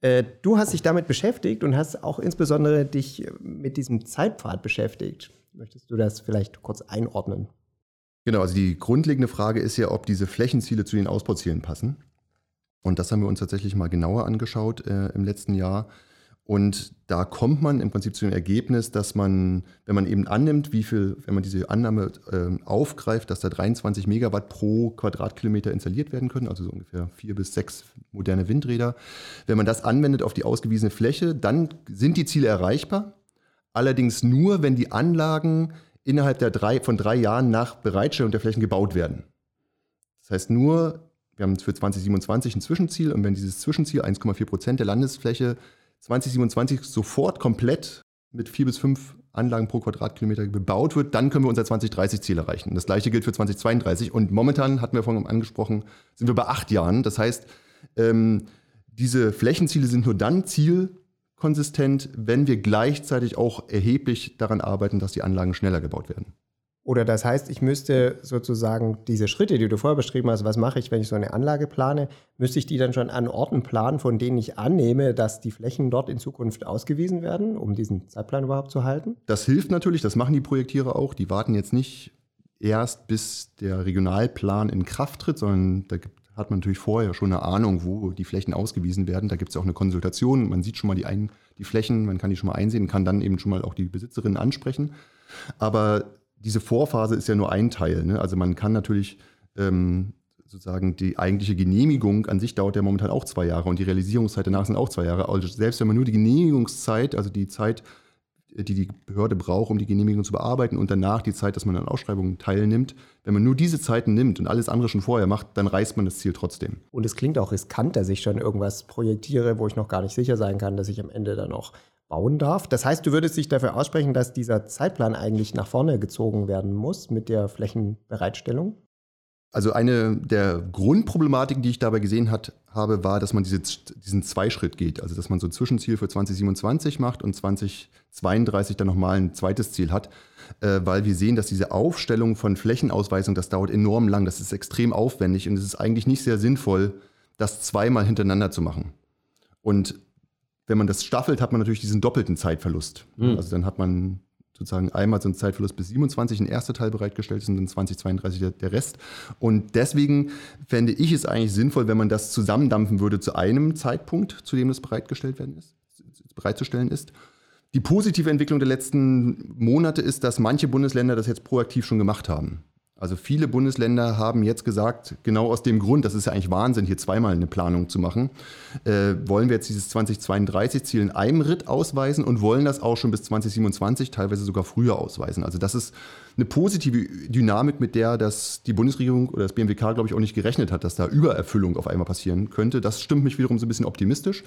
Äh, du hast dich damit beschäftigt und hast auch insbesondere dich mit diesem Zeitpfad beschäftigt. Möchtest du das vielleicht kurz einordnen? Genau, also die grundlegende Frage ist ja, ob diese Flächenziele zu den Ausbauzielen passen. Und das haben wir uns tatsächlich mal genauer angeschaut äh, im letzten Jahr. Und da kommt man im Prinzip zu dem Ergebnis, dass man, wenn man eben annimmt, wie viel, wenn man diese Annahme äh, aufgreift, dass da 23 Megawatt pro Quadratkilometer installiert werden können, also so ungefähr vier bis sechs moderne Windräder. Wenn man das anwendet auf die ausgewiesene Fläche, dann sind die Ziele erreichbar. Allerdings nur, wenn die Anlagen innerhalb der drei, von drei Jahren nach Bereitstellung der Flächen gebaut werden. Das heißt nur, wir haben für 2027 ein Zwischenziel und wenn dieses Zwischenziel 1,4 Prozent der Landesfläche 2027 sofort komplett mit vier bis fünf Anlagen pro Quadratkilometer bebaut wird, dann können wir unser 2030-Ziel erreichen. Das gleiche gilt für 2032. Und momentan, hatten wir vorhin angesprochen, sind wir bei acht Jahren. Das heißt, ähm, diese Flächenziele sind nur dann zielkonsistent, wenn wir gleichzeitig auch erheblich daran arbeiten, dass die Anlagen schneller gebaut werden. Oder das heißt, ich müsste sozusagen diese Schritte, die du vorher beschrieben hast, was mache ich, wenn ich so eine Anlage plane, müsste ich die dann schon an Orten planen, von denen ich annehme, dass die Flächen dort in Zukunft ausgewiesen werden, um diesen Zeitplan überhaupt zu halten? Das hilft natürlich, das machen die Projektierer auch. Die warten jetzt nicht erst, bis der Regionalplan in Kraft tritt, sondern da hat man natürlich vorher schon eine Ahnung, wo die Flächen ausgewiesen werden. Da gibt es auch eine Konsultation. Man sieht schon mal die, ein, die Flächen, man kann die schon mal einsehen, kann dann eben schon mal auch die Besitzerinnen ansprechen. Aber diese Vorphase ist ja nur ein Teil. Ne? Also man kann natürlich ähm, sozusagen die eigentliche Genehmigung an sich dauert ja momentan auch zwei Jahre und die Realisierungszeit danach sind auch zwei Jahre. Also selbst wenn man nur die Genehmigungszeit, also die Zeit, die die Behörde braucht, um die Genehmigung zu bearbeiten und danach die Zeit, dass man an Ausschreibungen teilnimmt, wenn man nur diese Zeiten nimmt und alles andere schon vorher macht, dann reißt man das Ziel trotzdem. Und es klingt auch riskant, dass ich schon irgendwas projektiere, wo ich noch gar nicht sicher sein kann, dass ich am Ende dann auch bauen darf. Das heißt, du würdest dich dafür aussprechen, dass dieser Zeitplan eigentlich nach vorne gezogen werden muss mit der Flächenbereitstellung? Also eine der Grundproblematiken, die ich dabei gesehen hat, habe, war, dass man diese, diesen Zweischritt geht. Also dass man so ein Zwischenziel für 2027 macht und 2032 dann nochmal ein zweites Ziel hat. Äh, weil wir sehen, dass diese Aufstellung von Flächenausweisung, das dauert enorm lang, das ist extrem aufwendig und es ist eigentlich nicht sehr sinnvoll, das zweimal hintereinander zu machen. Und wenn man das staffelt, hat man natürlich diesen doppelten Zeitverlust. Mhm. Also dann hat man sozusagen einmal so einen Zeitverlust bis 27 ein erster Teil bereitgestellt ist und dann 2032 der, der Rest. Und deswegen fände ich es eigentlich sinnvoll, wenn man das zusammendampfen würde zu einem Zeitpunkt, zu dem das bereitgestellt werden ist, bereitzustellen ist. Die positive Entwicklung der letzten Monate ist, dass manche Bundesländer das jetzt proaktiv schon gemacht haben. Also viele Bundesländer haben jetzt gesagt, genau aus dem Grund, das ist ja eigentlich Wahnsinn, hier zweimal eine Planung zu machen, äh, wollen wir jetzt dieses 2032-Ziel in einem Ritt ausweisen und wollen das auch schon bis 2027, teilweise sogar früher ausweisen. Also das ist eine positive Dynamik, mit der das die Bundesregierung oder das BMWK, glaube ich, auch nicht gerechnet hat, dass da Übererfüllung auf einmal passieren könnte. Das stimmt mich wiederum so ein bisschen optimistisch.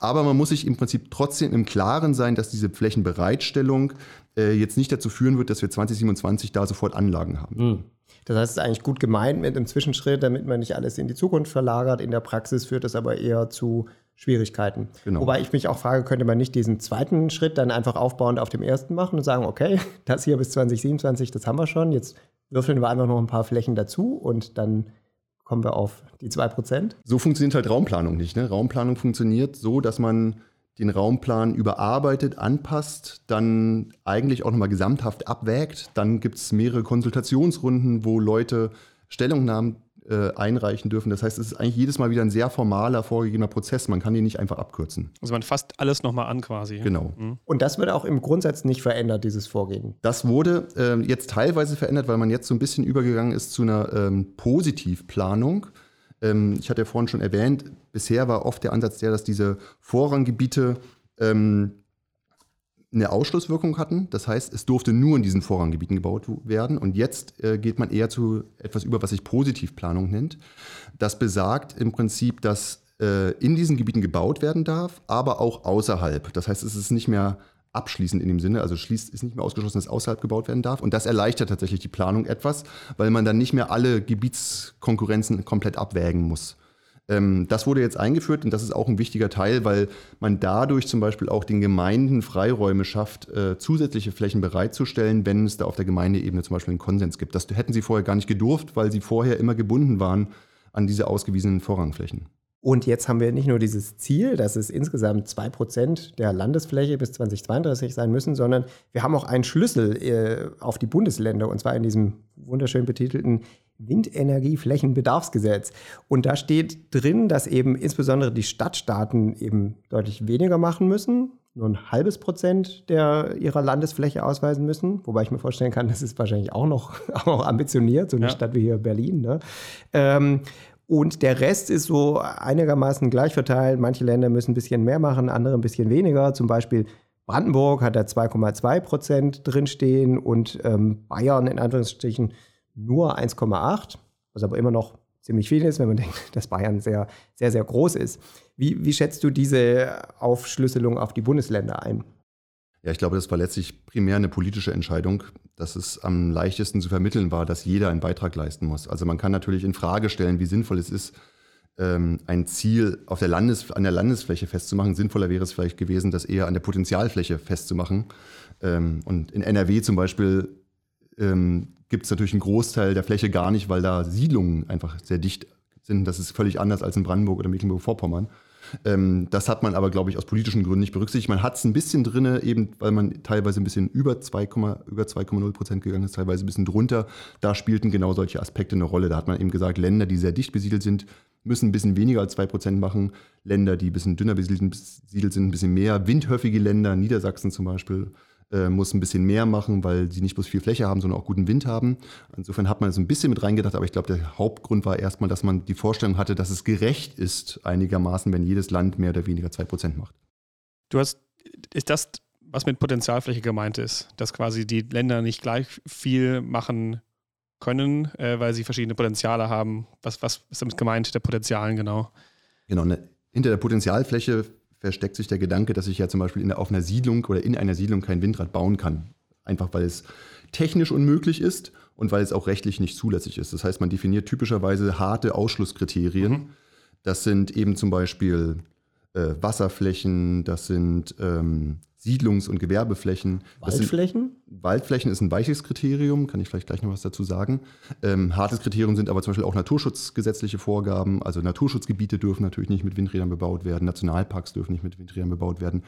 Aber man muss sich im Prinzip trotzdem im Klaren sein, dass diese Flächenbereitstellung äh, jetzt nicht dazu führen wird, dass wir 2027 da sofort Anlagen haben. Mhm. Das heißt, es ist eigentlich gut gemeint mit einem Zwischenschritt, damit man nicht alles in die Zukunft verlagert. In der Praxis führt es aber eher zu Schwierigkeiten. Genau. Wobei ich mich auch frage, könnte man nicht diesen zweiten Schritt dann einfach aufbauend auf dem ersten machen und sagen, okay, [laughs] das hier bis 2027, das haben wir schon, jetzt würfeln wir einfach noch ein paar Flächen dazu und dann kommen wir auf die 2%. So funktioniert halt Raumplanung nicht. Ne? Raumplanung funktioniert so, dass man den Raumplan überarbeitet, anpasst, dann eigentlich auch nochmal gesamthaft abwägt. Dann gibt es mehrere Konsultationsrunden, wo Leute Stellungnahmen äh, einreichen dürfen. Das heißt, es ist eigentlich jedes Mal wieder ein sehr formaler, vorgegebener Prozess. Man kann ihn nicht einfach abkürzen. Also man fasst alles nochmal an quasi. Genau. Mhm. Und das wird auch im Grundsatz nicht verändert, dieses Vorgehen. Das wurde äh, jetzt teilweise verändert, weil man jetzt so ein bisschen übergegangen ist zu einer ähm, Positivplanung. Ähm, ich hatte ja vorhin schon erwähnt, bisher war oft der Ansatz der, dass diese Vorranggebiete ähm, eine Ausschlusswirkung hatten. Das heißt, es durfte nur in diesen Vorranggebieten gebaut werden. Und jetzt äh, geht man eher zu etwas über, was sich Positivplanung nennt. Das besagt im Prinzip, dass äh, in diesen Gebieten gebaut werden darf, aber auch außerhalb. Das heißt, es ist nicht mehr abschließend in dem Sinne, also schließt, ist nicht mehr ausgeschlossen, dass außerhalb gebaut werden darf. Und das erleichtert tatsächlich die Planung etwas, weil man dann nicht mehr alle Gebietskonkurrenzen komplett abwägen muss. Ähm, das wurde jetzt eingeführt und das ist auch ein wichtiger Teil, weil man dadurch zum Beispiel auch den Gemeinden Freiräume schafft, äh, zusätzliche Flächen bereitzustellen, wenn es da auf der Gemeindeebene zum Beispiel einen Konsens gibt. Das hätten sie vorher gar nicht gedurft, weil sie vorher immer gebunden waren an diese ausgewiesenen Vorrangflächen. Und jetzt haben wir nicht nur dieses Ziel, dass es insgesamt 2% der Landesfläche bis 2032 sein müssen, sondern wir haben auch einen Schlüssel äh, auf die Bundesländer, und zwar in diesem wunderschön betitelten Windenergieflächenbedarfsgesetz. Und da steht drin, dass eben insbesondere die Stadtstaaten eben deutlich weniger machen müssen, nur ein halbes Prozent der, ihrer Landesfläche ausweisen müssen. Wobei ich mir vorstellen kann, das ist wahrscheinlich auch noch, [laughs] auch ambitioniert, so eine ja. Stadt wie hier Berlin. Ne? Ähm, und der Rest ist so einigermaßen gleich verteilt. Manche Länder müssen ein bisschen mehr machen, andere ein bisschen weniger. Zum Beispiel Brandenburg hat da 2,2 Prozent drinstehen und ähm, Bayern in Anführungsstrichen nur 1,8, was aber immer noch ziemlich viel ist, wenn man [laughs] denkt, dass Bayern sehr, sehr, sehr groß ist. Wie, wie schätzt du diese Aufschlüsselung auf die Bundesländer ein? Ja, ich glaube, das war letztlich primär eine politische Entscheidung, dass es am leichtesten zu vermitteln war, dass jeder einen Beitrag leisten muss. Also man kann natürlich in Frage stellen, wie sinnvoll es ist, ähm, ein Ziel auf der Landes, an der Landesfläche festzumachen. Sinnvoller wäre es vielleicht gewesen, das eher an der Potenzialfläche festzumachen. Ähm, und in NRW zum Beispiel ähm, gibt es natürlich einen Großteil der Fläche gar nicht, weil da Siedlungen einfach sehr dicht sind. Das ist völlig anders als in Brandenburg oder Mecklenburg-Vorpommern. Ähm, das hat man aber, glaube ich, aus politischen Gründen nicht berücksichtigt. Man hat es ein bisschen drin, eben weil man teilweise ein bisschen über 2,0 Prozent gegangen ist, teilweise ein bisschen drunter. Da spielten genau solche Aspekte eine Rolle. Da hat man eben gesagt, Länder, die sehr dicht besiedelt sind, müssen ein bisschen weniger als 2 Prozent machen. Länder, die ein bisschen dünner besiedelt sind, ein bisschen mehr. Windhöfige Länder, Niedersachsen zum Beispiel, äh, muss ein bisschen mehr machen, weil sie nicht bloß viel Fläche haben, sondern auch guten Wind haben. Insofern hat man das ein bisschen mit reingedacht, aber ich glaube, der Hauptgrund war erstmal, dass man die Vorstellung hatte, dass es gerecht ist, einigermaßen, wenn jedes Land mehr oder weniger 2% macht. Du hast, ist das, was mit Potenzialfläche gemeint ist, dass quasi die Länder nicht gleich viel machen können, äh, weil sie verschiedene Potenziale haben. Was, was ist damit gemeint, der Potenzialen genau? Genau, ne, hinter der Potenzialfläche versteckt sich der Gedanke, dass ich ja zum Beispiel in, auf einer Siedlung oder in einer Siedlung kein Windrad bauen kann. Einfach weil es technisch unmöglich ist und weil es auch rechtlich nicht zulässig ist. Das heißt, man definiert typischerweise harte Ausschlusskriterien. Mhm. Das sind eben zum Beispiel äh, Wasserflächen, das sind ähm, Siedlungs- und Gewerbeflächen. Waldflächen? Sind, Waldflächen ist ein weiches Kriterium, kann ich vielleicht gleich noch was dazu sagen. Ähm, hartes Kriterium sind aber zum Beispiel auch naturschutzgesetzliche Vorgaben. Also Naturschutzgebiete dürfen natürlich nicht mit Windrädern bebaut werden, Nationalparks dürfen nicht mit Windrädern bebaut werden.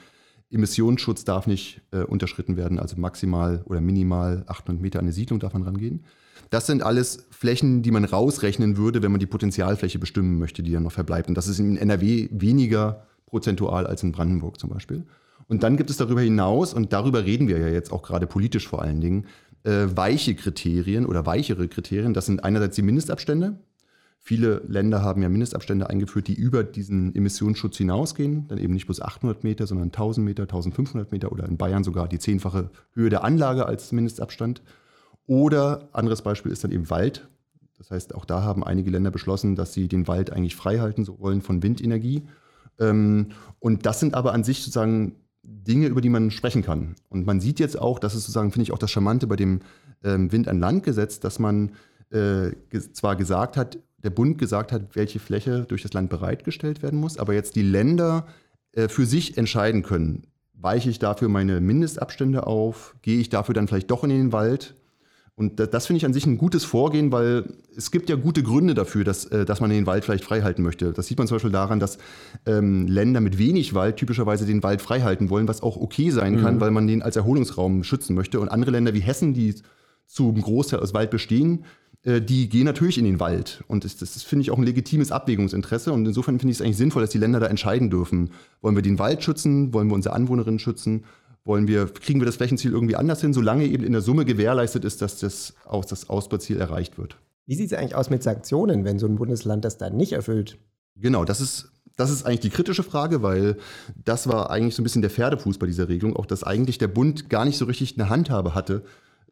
Emissionsschutz darf nicht äh, unterschritten werden, also maximal oder minimal 800 Meter an eine Siedlung darf man rangehen. Das sind alles Flächen, die man rausrechnen würde, wenn man die Potenzialfläche bestimmen möchte, die dann noch verbleibt. Und das ist in NRW weniger prozentual als in Brandenburg zum Beispiel. Und dann gibt es darüber hinaus, und darüber reden wir ja jetzt auch gerade politisch vor allen Dingen, äh, weiche Kriterien oder weichere Kriterien. Das sind einerseits die Mindestabstände. Viele Länder haben ja Mindestabstände eingeführt, die über diesen Emissionsschutz hinausgehen. Dann eben nicht bloß 800 Meter, sondern 1000 Meter, 1500 Meter oder in Bayern sogar die zehnfache Höhe der Anlage als Mindestabstand. Oder anderes Beispiel ist dann eben Wald. Das heißt, auch da haben einige Länder beschlossen, dass sie den Wald eigentlich frei halten wollen von Windenergie. Ähm, und das sind aber an sich sozusagen Dinge, über die man sprechen kann. Und man sieht jetzt auch, das ist sozusagen, finde ich, auch das Charmante bei dem ähm, Wind an Land Gesetz, dass man äh, zwar gesagt hat, der Bund gesagt hat, welche Fläche durch das Land bereitgestellt werden muss, aber jetzt die Länder äh, für sich entscheiden können, weiche ich dafür meine Mindestabstände auf, gehe ich dafür dann vielleicht doch in den Wald und das, das finde ich an sich ein gutes Vorgehen, weil es gibt ja gute Gründe dafür, dass, äh, dass man den Wald vielleicht frei halten möchte. Das sieht man zum Beispiel daran, dass ähm, Länder mit wenig Wald typischerweise den Wald frei halten wollen, was auch okay sein kann, mhm. weil man den als Erholungsraum schützen möchte. Und andere Länder wie Hessen, die zum Großteil aus Wald bestehen, äh, die gehen natürlich in den Wald. Und das, das finde ich auch ein legitimes Abwägungsinteresse. Und insofern finde ich es eigentlich sinnvoll, dass die Länder da entscheiden dürfen. Wollen wir den Wald schützen? Wollen wir unsere Anwohnerinnen schützen? Wollen wir, kriegen wir das Flächenziel irgendwie anders hin, solange eben in der Summe gewährleistet ist, dass das, aus, das Ausbauziel erreicht wird? Wie sieht es eigentlich aus mit Sanktionen, wenn so ein Bundesland das dann nicht erfüllt? Genau, das ist, das ist eigentlich die kritische Frage, weil das war eigentlich so ein bisschen der Pferdefuß bei dieser Regelung, auch dass eigentlich der Bund gar nicht so richtig eine Handhabe hatte,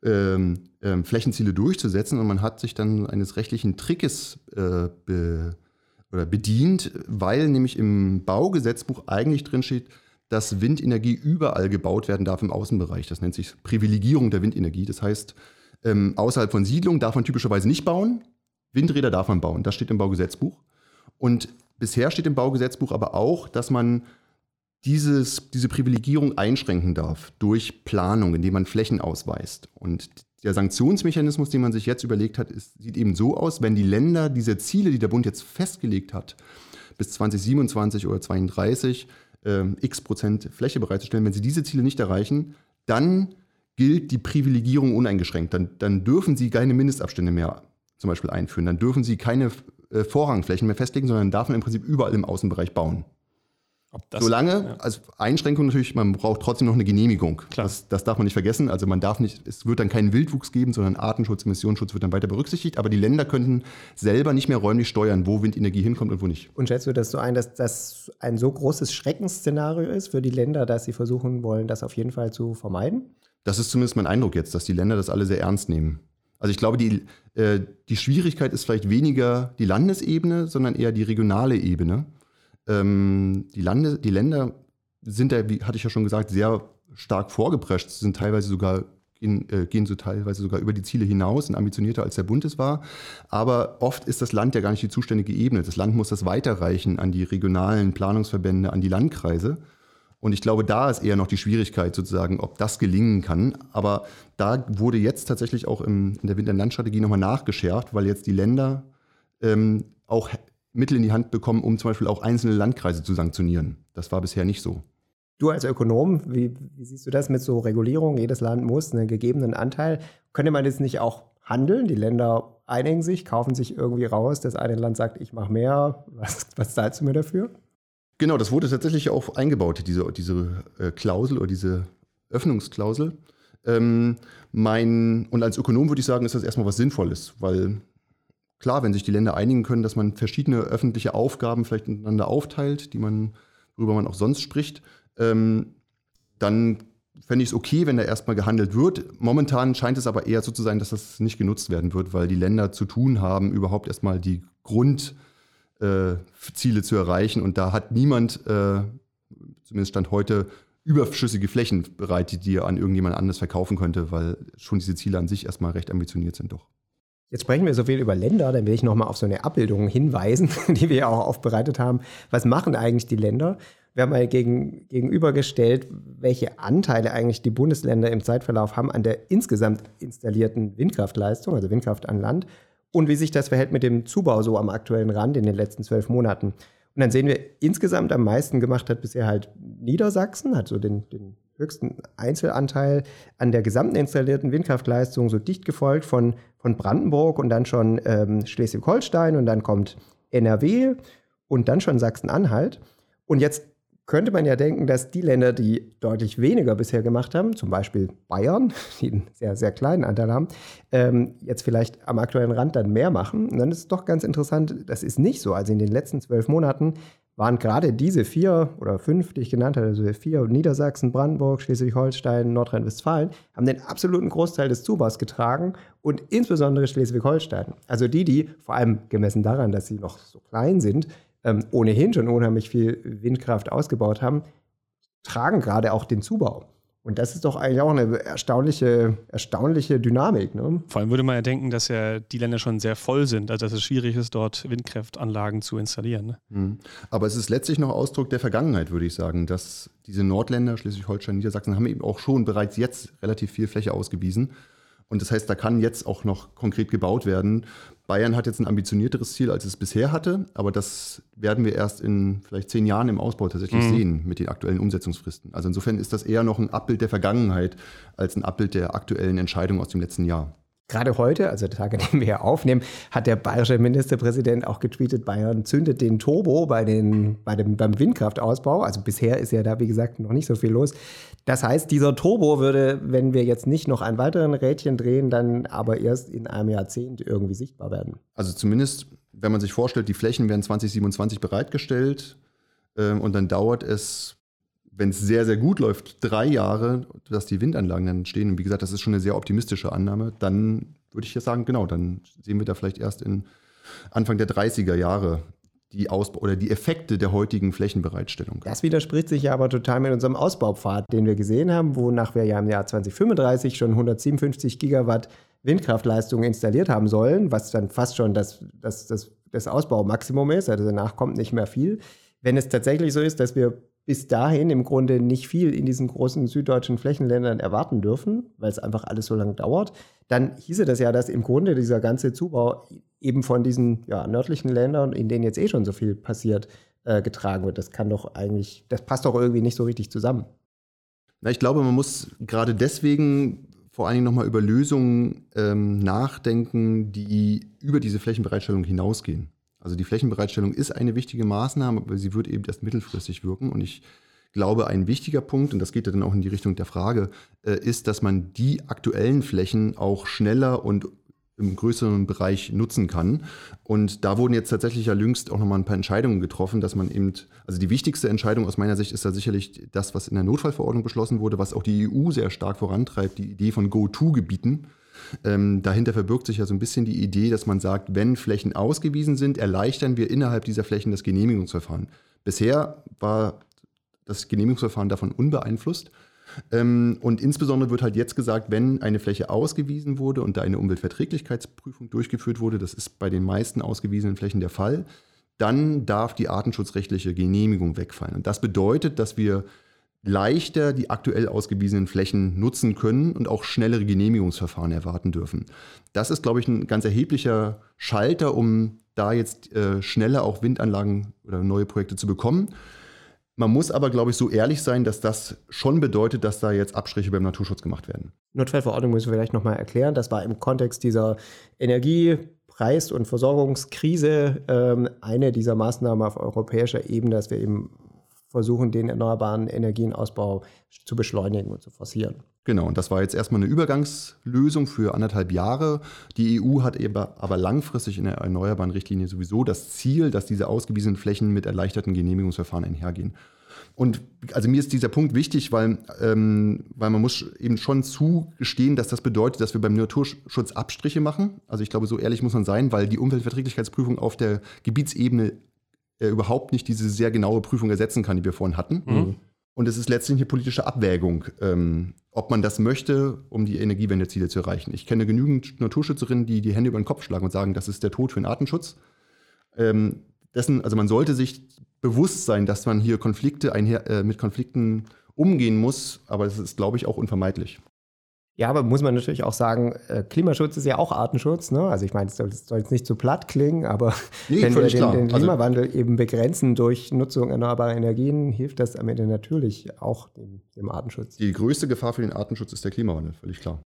ähm, ähm, Flächenziele durchzusetzen und man hat sich dann eines rechtlichen Trickes äh, be, oder bedient, weil nämlich im Baugesetzbuch eigentlich drin steht, dass Windenergie überall gebaut werden darf im Außenbereich. Das nennt sich Privilegierung der Windenergie. Das heißt, ähm, außerhalb von Siedlungen darf man typischerweise nicht bauen. Windräder darf man bauen. Das steht im Baugesetzbuch. Und bisher steht im Baugesetzbuch aber auch, dass man dieses, diese Privilegierung einschränken darf durch Planung, indem man Flächen ausweist. Und der Sanktionsmechanismus, den man sich jetzt überlegt hat, ist, sieht eben so aus, wenn die Länder diese Ziele, die der Bund jetzt festgelegt hat, bis 2027 oder 2032 äh, x Prozent Fläche bereitzustellen, wenn sie diese Ziele nicht erreichen, dann gilt die Privilegierung uneingeschränkt. Dann, dann dürfen sie keine Mindestabstände mehr zum Beispiel einführen. Dann dürfen sie keine äh, Vorrangflächen mehr festlegen, sondern darf man im Prinzip überall im Außenbereich bauen. Das, Solange, ja. als Einschränkung natürlich, man braucht trotzdem noch eine Genehmigung. Klar. Das, das, darf man nicht vergessen. Also man darf nicht, es wird dann keinen Wildwuchs geben, sondern Artenschutz, Emissionsschutz wird dann weiter berücksichtigt. Aber die Länder könnten selber nicht mehr räumlich steuern, wo Windenergie hinkommt und wo nicht. Und schätzt du das so ein, dass das ein so großes Schreckensszenario ist für die Länder, dass sie versuchen wollen, das auf jeden Fall zu vermeiden? Das ist zumindest mein Eindruck jetzt, dass die Länder das alle sehr ernst nehmen. Also ich glaube, die, äh, die Schwierigkeit ist vielleicht weniger die Landesebene, sondern eher die regionale Ebene. Ähm, die, Lande, die Länder sind da, wie hatte ich ja schon gesagt, sehr stark vorgeprescht, sind teilweise sogar gehen, äh, gehen so teilweise sogar über die Ziele hinaus, sind ambitionierter als der Bund es war. Aber oft ist das Land ja gar nicht die zuständige Ebene. Das Land muss das weiterreichen an die regionalen Planungsverbände, an die Landkreise. Und ich glaube, da ist eher noch die Schwierigkeit sozusagen, ob das gelingen kann. Aber da wurde jetzt tatsächlich auch im, in der Winterlandstrategie nochmal nachgeschärft, weil jetzt die Länder ähm, auch Mittel in die Hand bekommen, um zum Beispiel auch einzelne Landkreise zu sanktionieren. Das war bisher nicht so. Du als Ökonom, wie, wie, siehst du das mit so Regulierung? Jedes Land muss einen gegebenen Anteil. Könnte man das nicht auch handeln? Die Länder einigen sich, kaufen sich irgendwie raus. Das eine Land sagt, ich mache mehr. Was, was zahlst du mir dafür? Genau, das wurde tatsächlich auch eingebaut, diese, diese äh, Klausel oder diese Öffnungsklausel. Ähm, mein, und als Ökonom würde ich sagen, ist das erstmal was Sinnvolles, weil klar, wenn sich die Länder einigen können, dass man verschiedene öffentliche Aufgaben vielleicht miteinander aufteilt, die man, worüber man auch sonst spricht, ähm, dann fände ich es okay, wenn da erstmal gehandelt wird. Momentan scheint es aber eher so zu sein, dass das nicht genutzt werden wird, weil die Länder zu tun haben, überhaupt erstmal die Grundziele äh, zu erreichen. Und da hat niemand, äh, zumindest Stand heute, überschüssige Flächen bereit, die dir an irgendjemand anderes verkaufen könnte, weil schon diese Ziele an sich erstmal recht ambitioniert sind doch. Jetzt sprechen wir so viel über Länder, dann will ich nochmal auf so eine Abbildung hinweisen, [laughs] die wir ja auch aufbereitet haben. Was machen eigentlich die Länder? Wir haben mal gegen, gegenübergestellt, welche Anteile eigentlich die Bundesländer im Zeitverlauf haben an der insgesamt installierten Windkraftleistung, also Windkraft an Land, und wie sich das verhält mit dem Zubau so am aktuellen Rand in den letzten zwölf Monaten. Und dann sehen wir, insgesamt am meisten gemacht hat bisher halt Niedersachsen, hat so den, den höchsten Einzelanteil an der gesamten installierten Windkraftleistung, so dicht gefolgt von, von Brandenburg und dann schon ähm, Schleswig-Holstein und dann kommt NRW und dann schon Sachsen-Anhalt. Und jetzt könnte man ja denken, dass die Länder, die deutlich weniger bisher gemacht haben, zum Beispiel Bayern, [laughs] die einen sehr, sehr kleinen Anteil haben, ähm, jetzt vielleicht am aktuellen Rand dann mehr machen. Und dann ist es doch ganz interessant, das ist nicht so. Also in den letzten zwölf Monaten waren gerade diese vier oder fünf, die ich genannt habe, also vier, Niedersachsen, Brandenburg, Schleswig-Holstein, Nordrhein-Westfalen, haben den absoluten Großteil des Zubaus getragen und insbesondere Schleswig-Holstein. Also die, die vor allem gemessen daran, dass sie noch so klein sind, ähm, ohnehin schon unheimlich viel Windkraft ausgebaut haben, tragen gerade auch den Zubau. Und das ist doch eigentlich auch eine erstaunliche, erstaunliche Dynamik. Ne? Vor allem würde man ja denken, dass ja die Länder schon sehr voll sind, also dass es schwierig ist, dort Windkraftanlagen zu installieren. Ne? Mhm. Aber es ist letztlich noch Ausdruck der Vergangenheit, würde ich sagen, dass diese Nordländer, Schleswig-Holstein, Niedersachsen, haben eben auch schon bereits jetzt relativ viel Fläche ausgewiesen. Und das heißt, da kann jetzt auch noch konkret gebaut werden. Bayern hat jetzt ein ambitionierteres Ziel, als es bisher hatte, aber das werden wir erst in vielleicht zehn Jahren im Ausbau tatsächlich mhm. sehen mit den aktuellen Umsetzungsfristen. Also insofern ist das eher noch ein Abbild der Vergangenheit als ein Abbild der aktuellen Entscheidung aus dem letzten Jahr. Gerade heute, also der Tag, an dem wir hier aufnehmen, hat der bayerische Ministerpräsident auch getweetet, Bayern zündet den Turbo bei den, bei dem, beim Windkraftausbau. Also bisher ist ja da, wie gesagt, noch nicht so viel los. Das heißt, dieser Turbo würde, wenn wir jetzt nicht noch ein weiteren Rädchen drehen, dann aber erst in einem Jahrzehnt irgendwie sichtbar werden. Also zumindest, wenn man sich vorstellt, die Flächen werden 2027 bereitgestellt äh, und dann dauert es wenn es sehr, sehr gut läuft, drei Jahre, dass die Windanlagen dann stehen. Und wie gesagt, das ist schon eine sehr optimistische Annahme. Dann würde ich ja sagen, genau, dann sehen wir da vielleicht erst in Anfang der 30er Jahre die Ausbau oder die Effekte der heutigen Flächenbereitstellung. Das widerspricht sich ja aber total mit unserem Ausbaupfad, den wir gesehen haben, wonach wir ja im Jahr 2035 schon 157 Gigawatt Windkraftleistung installiert haben sollen, was dann fast schon das, das, das, das Ausbaumaximum ist. Also danach kommt nicht mehr viel. Wenn es tatsächlich so ist, dass wir bis dahin im Grunde nicht viel in diesen großen süddeutschen Flächenländern erwarten dürfen, weil es einfach alles so lange dauert, dann hieße das ja, dass im Grunde dieser ganze Zubau eben von diesen ja, nördlichen Ländern, in denen jetzt eh schon so viel passiert, äh, getragen wird. Das kann doch eigentlich, das passt doch irgendwie nicht so richtig zusammen. Na, ich glaube, man muss gerade deswegen vor allen Dingen nochmal über Lösungen ähm, nachdenken, die über diese Flächenbereitstellung hinausgehen. Also die Flächenbereitstellung ist eine wichtige Maßnahme, aber sie wird eben erst mittelfristig wirken. Und ich glaube, ein wichtiger Punkt, und das geht ja dann auch in die Richtung der Frage, äh, ist, dass man die aktuellen Flächen auch schneller und im größeren Bereich nutzen kann. Und da wurden jetzt tatsächlich ja jüngst auch nochmal ein paar Entscheidungen getroffen, dass man eben, also die wichtigste Entscheidung aus meiner Sicht ist da sicherlich das, was in der Notfallverordnung beschlossen wurde, was auch die EU sehr stark vorantreibt, die Idee von Go-To-Gebieten. Ähm, dahinter verbirgt sich ja so ein bisschen die Idee, dass man sagt, wenn Flächen ausgewiesen sind, erleichtern wir innerhalb dieser Flächen das Genehmigungsverfahren. Bisher war das Genehmigungsverfahren davon unbeeinflusst. Ähm, und insbesondere wird halt jetzt gesagt, wenn eine Fläche ausgewiesen wurde und da eine Umweltverträglichkeitsprüfung durchgeführt wurde, das ist bei den meisten ausgewiesenen Flächen der Fall, dann darf die artenschutzrechtliche Genehmigung wegfallen. Und das bedeutet, dass wir leichter die aktuell ausgewiesenen Flächen nutzen können und auch schnellere Genehmigungsverfahren erwarten dürfen. Das ist, glaube ich, ein ganz erheblicher Schalter, um da jetzt äh, schneller auch Windanlagen oder neue Projekte zu bekommen. Man muss aber, glaube ich, so ehrlich sein, dass das schon bedeutet, dass da jetzt Abstriche beim Naturschutz gemacht werden. Notfallverordnung müssen wir vielleicht nochmal erklären. Das war im Kontext dieser Energiepreis- und Versorgungskrise ähm, eine dieser Maßnahmen auf europäischer Ebene, dass wir eben versuchen, den erneuerbaren Energienausbau zu beschleunigen und zu forcieren. Genau, und das war jetzt erstmal eine Übergangslösung für anderthalb Jahre. Die EU hat eben aber langfristig in der erneuerbaren Richtlinie sowieso das Ziel, dass diese ausgewiesenen Flächen mit erleichterten Genehmigungsverfahren einhergehen. Und also mir ist dieser Punkt wichtig, weil, ähm, weil man muss eben schon zugestehen, dass das bedeutet, dass wir beim Naturschutz Abstriche machen. Also ich glaube, so ehrlich muss man sein, weil die Umweltverträglichkeitsprüfung auf der Gebietsebene äh, überhaupt nicht diese sehr genaue Prüfung ersetzen kann, die wir vorhin hatten. Mhm. Und es ist letztlich eine politische Abwägung, ähm, ob man das möchte, um die Energiewendeziele zu erreichen. Ich kenne genügend Naturschützerinnen, die die Hände über den Kopf schlagen und sagen, das ist der Tod für den Artenschutz. Ähm, dessen, also man sollte sich bewusst sein, dass man hier Konflikte einher, äh, mit Konflikten umgehen muss, aber das ist, glaube ich, auch unvermeidlich. Ja, aber muss man natürlich auch sagen, äh, Klimaschutz ist ja auch Artenschutz. Ne? Also ich meine, es soll, soll, jetzt nicht zu platt klingen, aber nee, wenn wir den, den also Klimawandel also, eben begrenzen durch Nutzung erneuerbarer Energien, hilft das am Ende natürlich auch dem, dem Artenschutz. Die größte Gefahr für den Artenschutz ist der Klimawandel, völlig klar.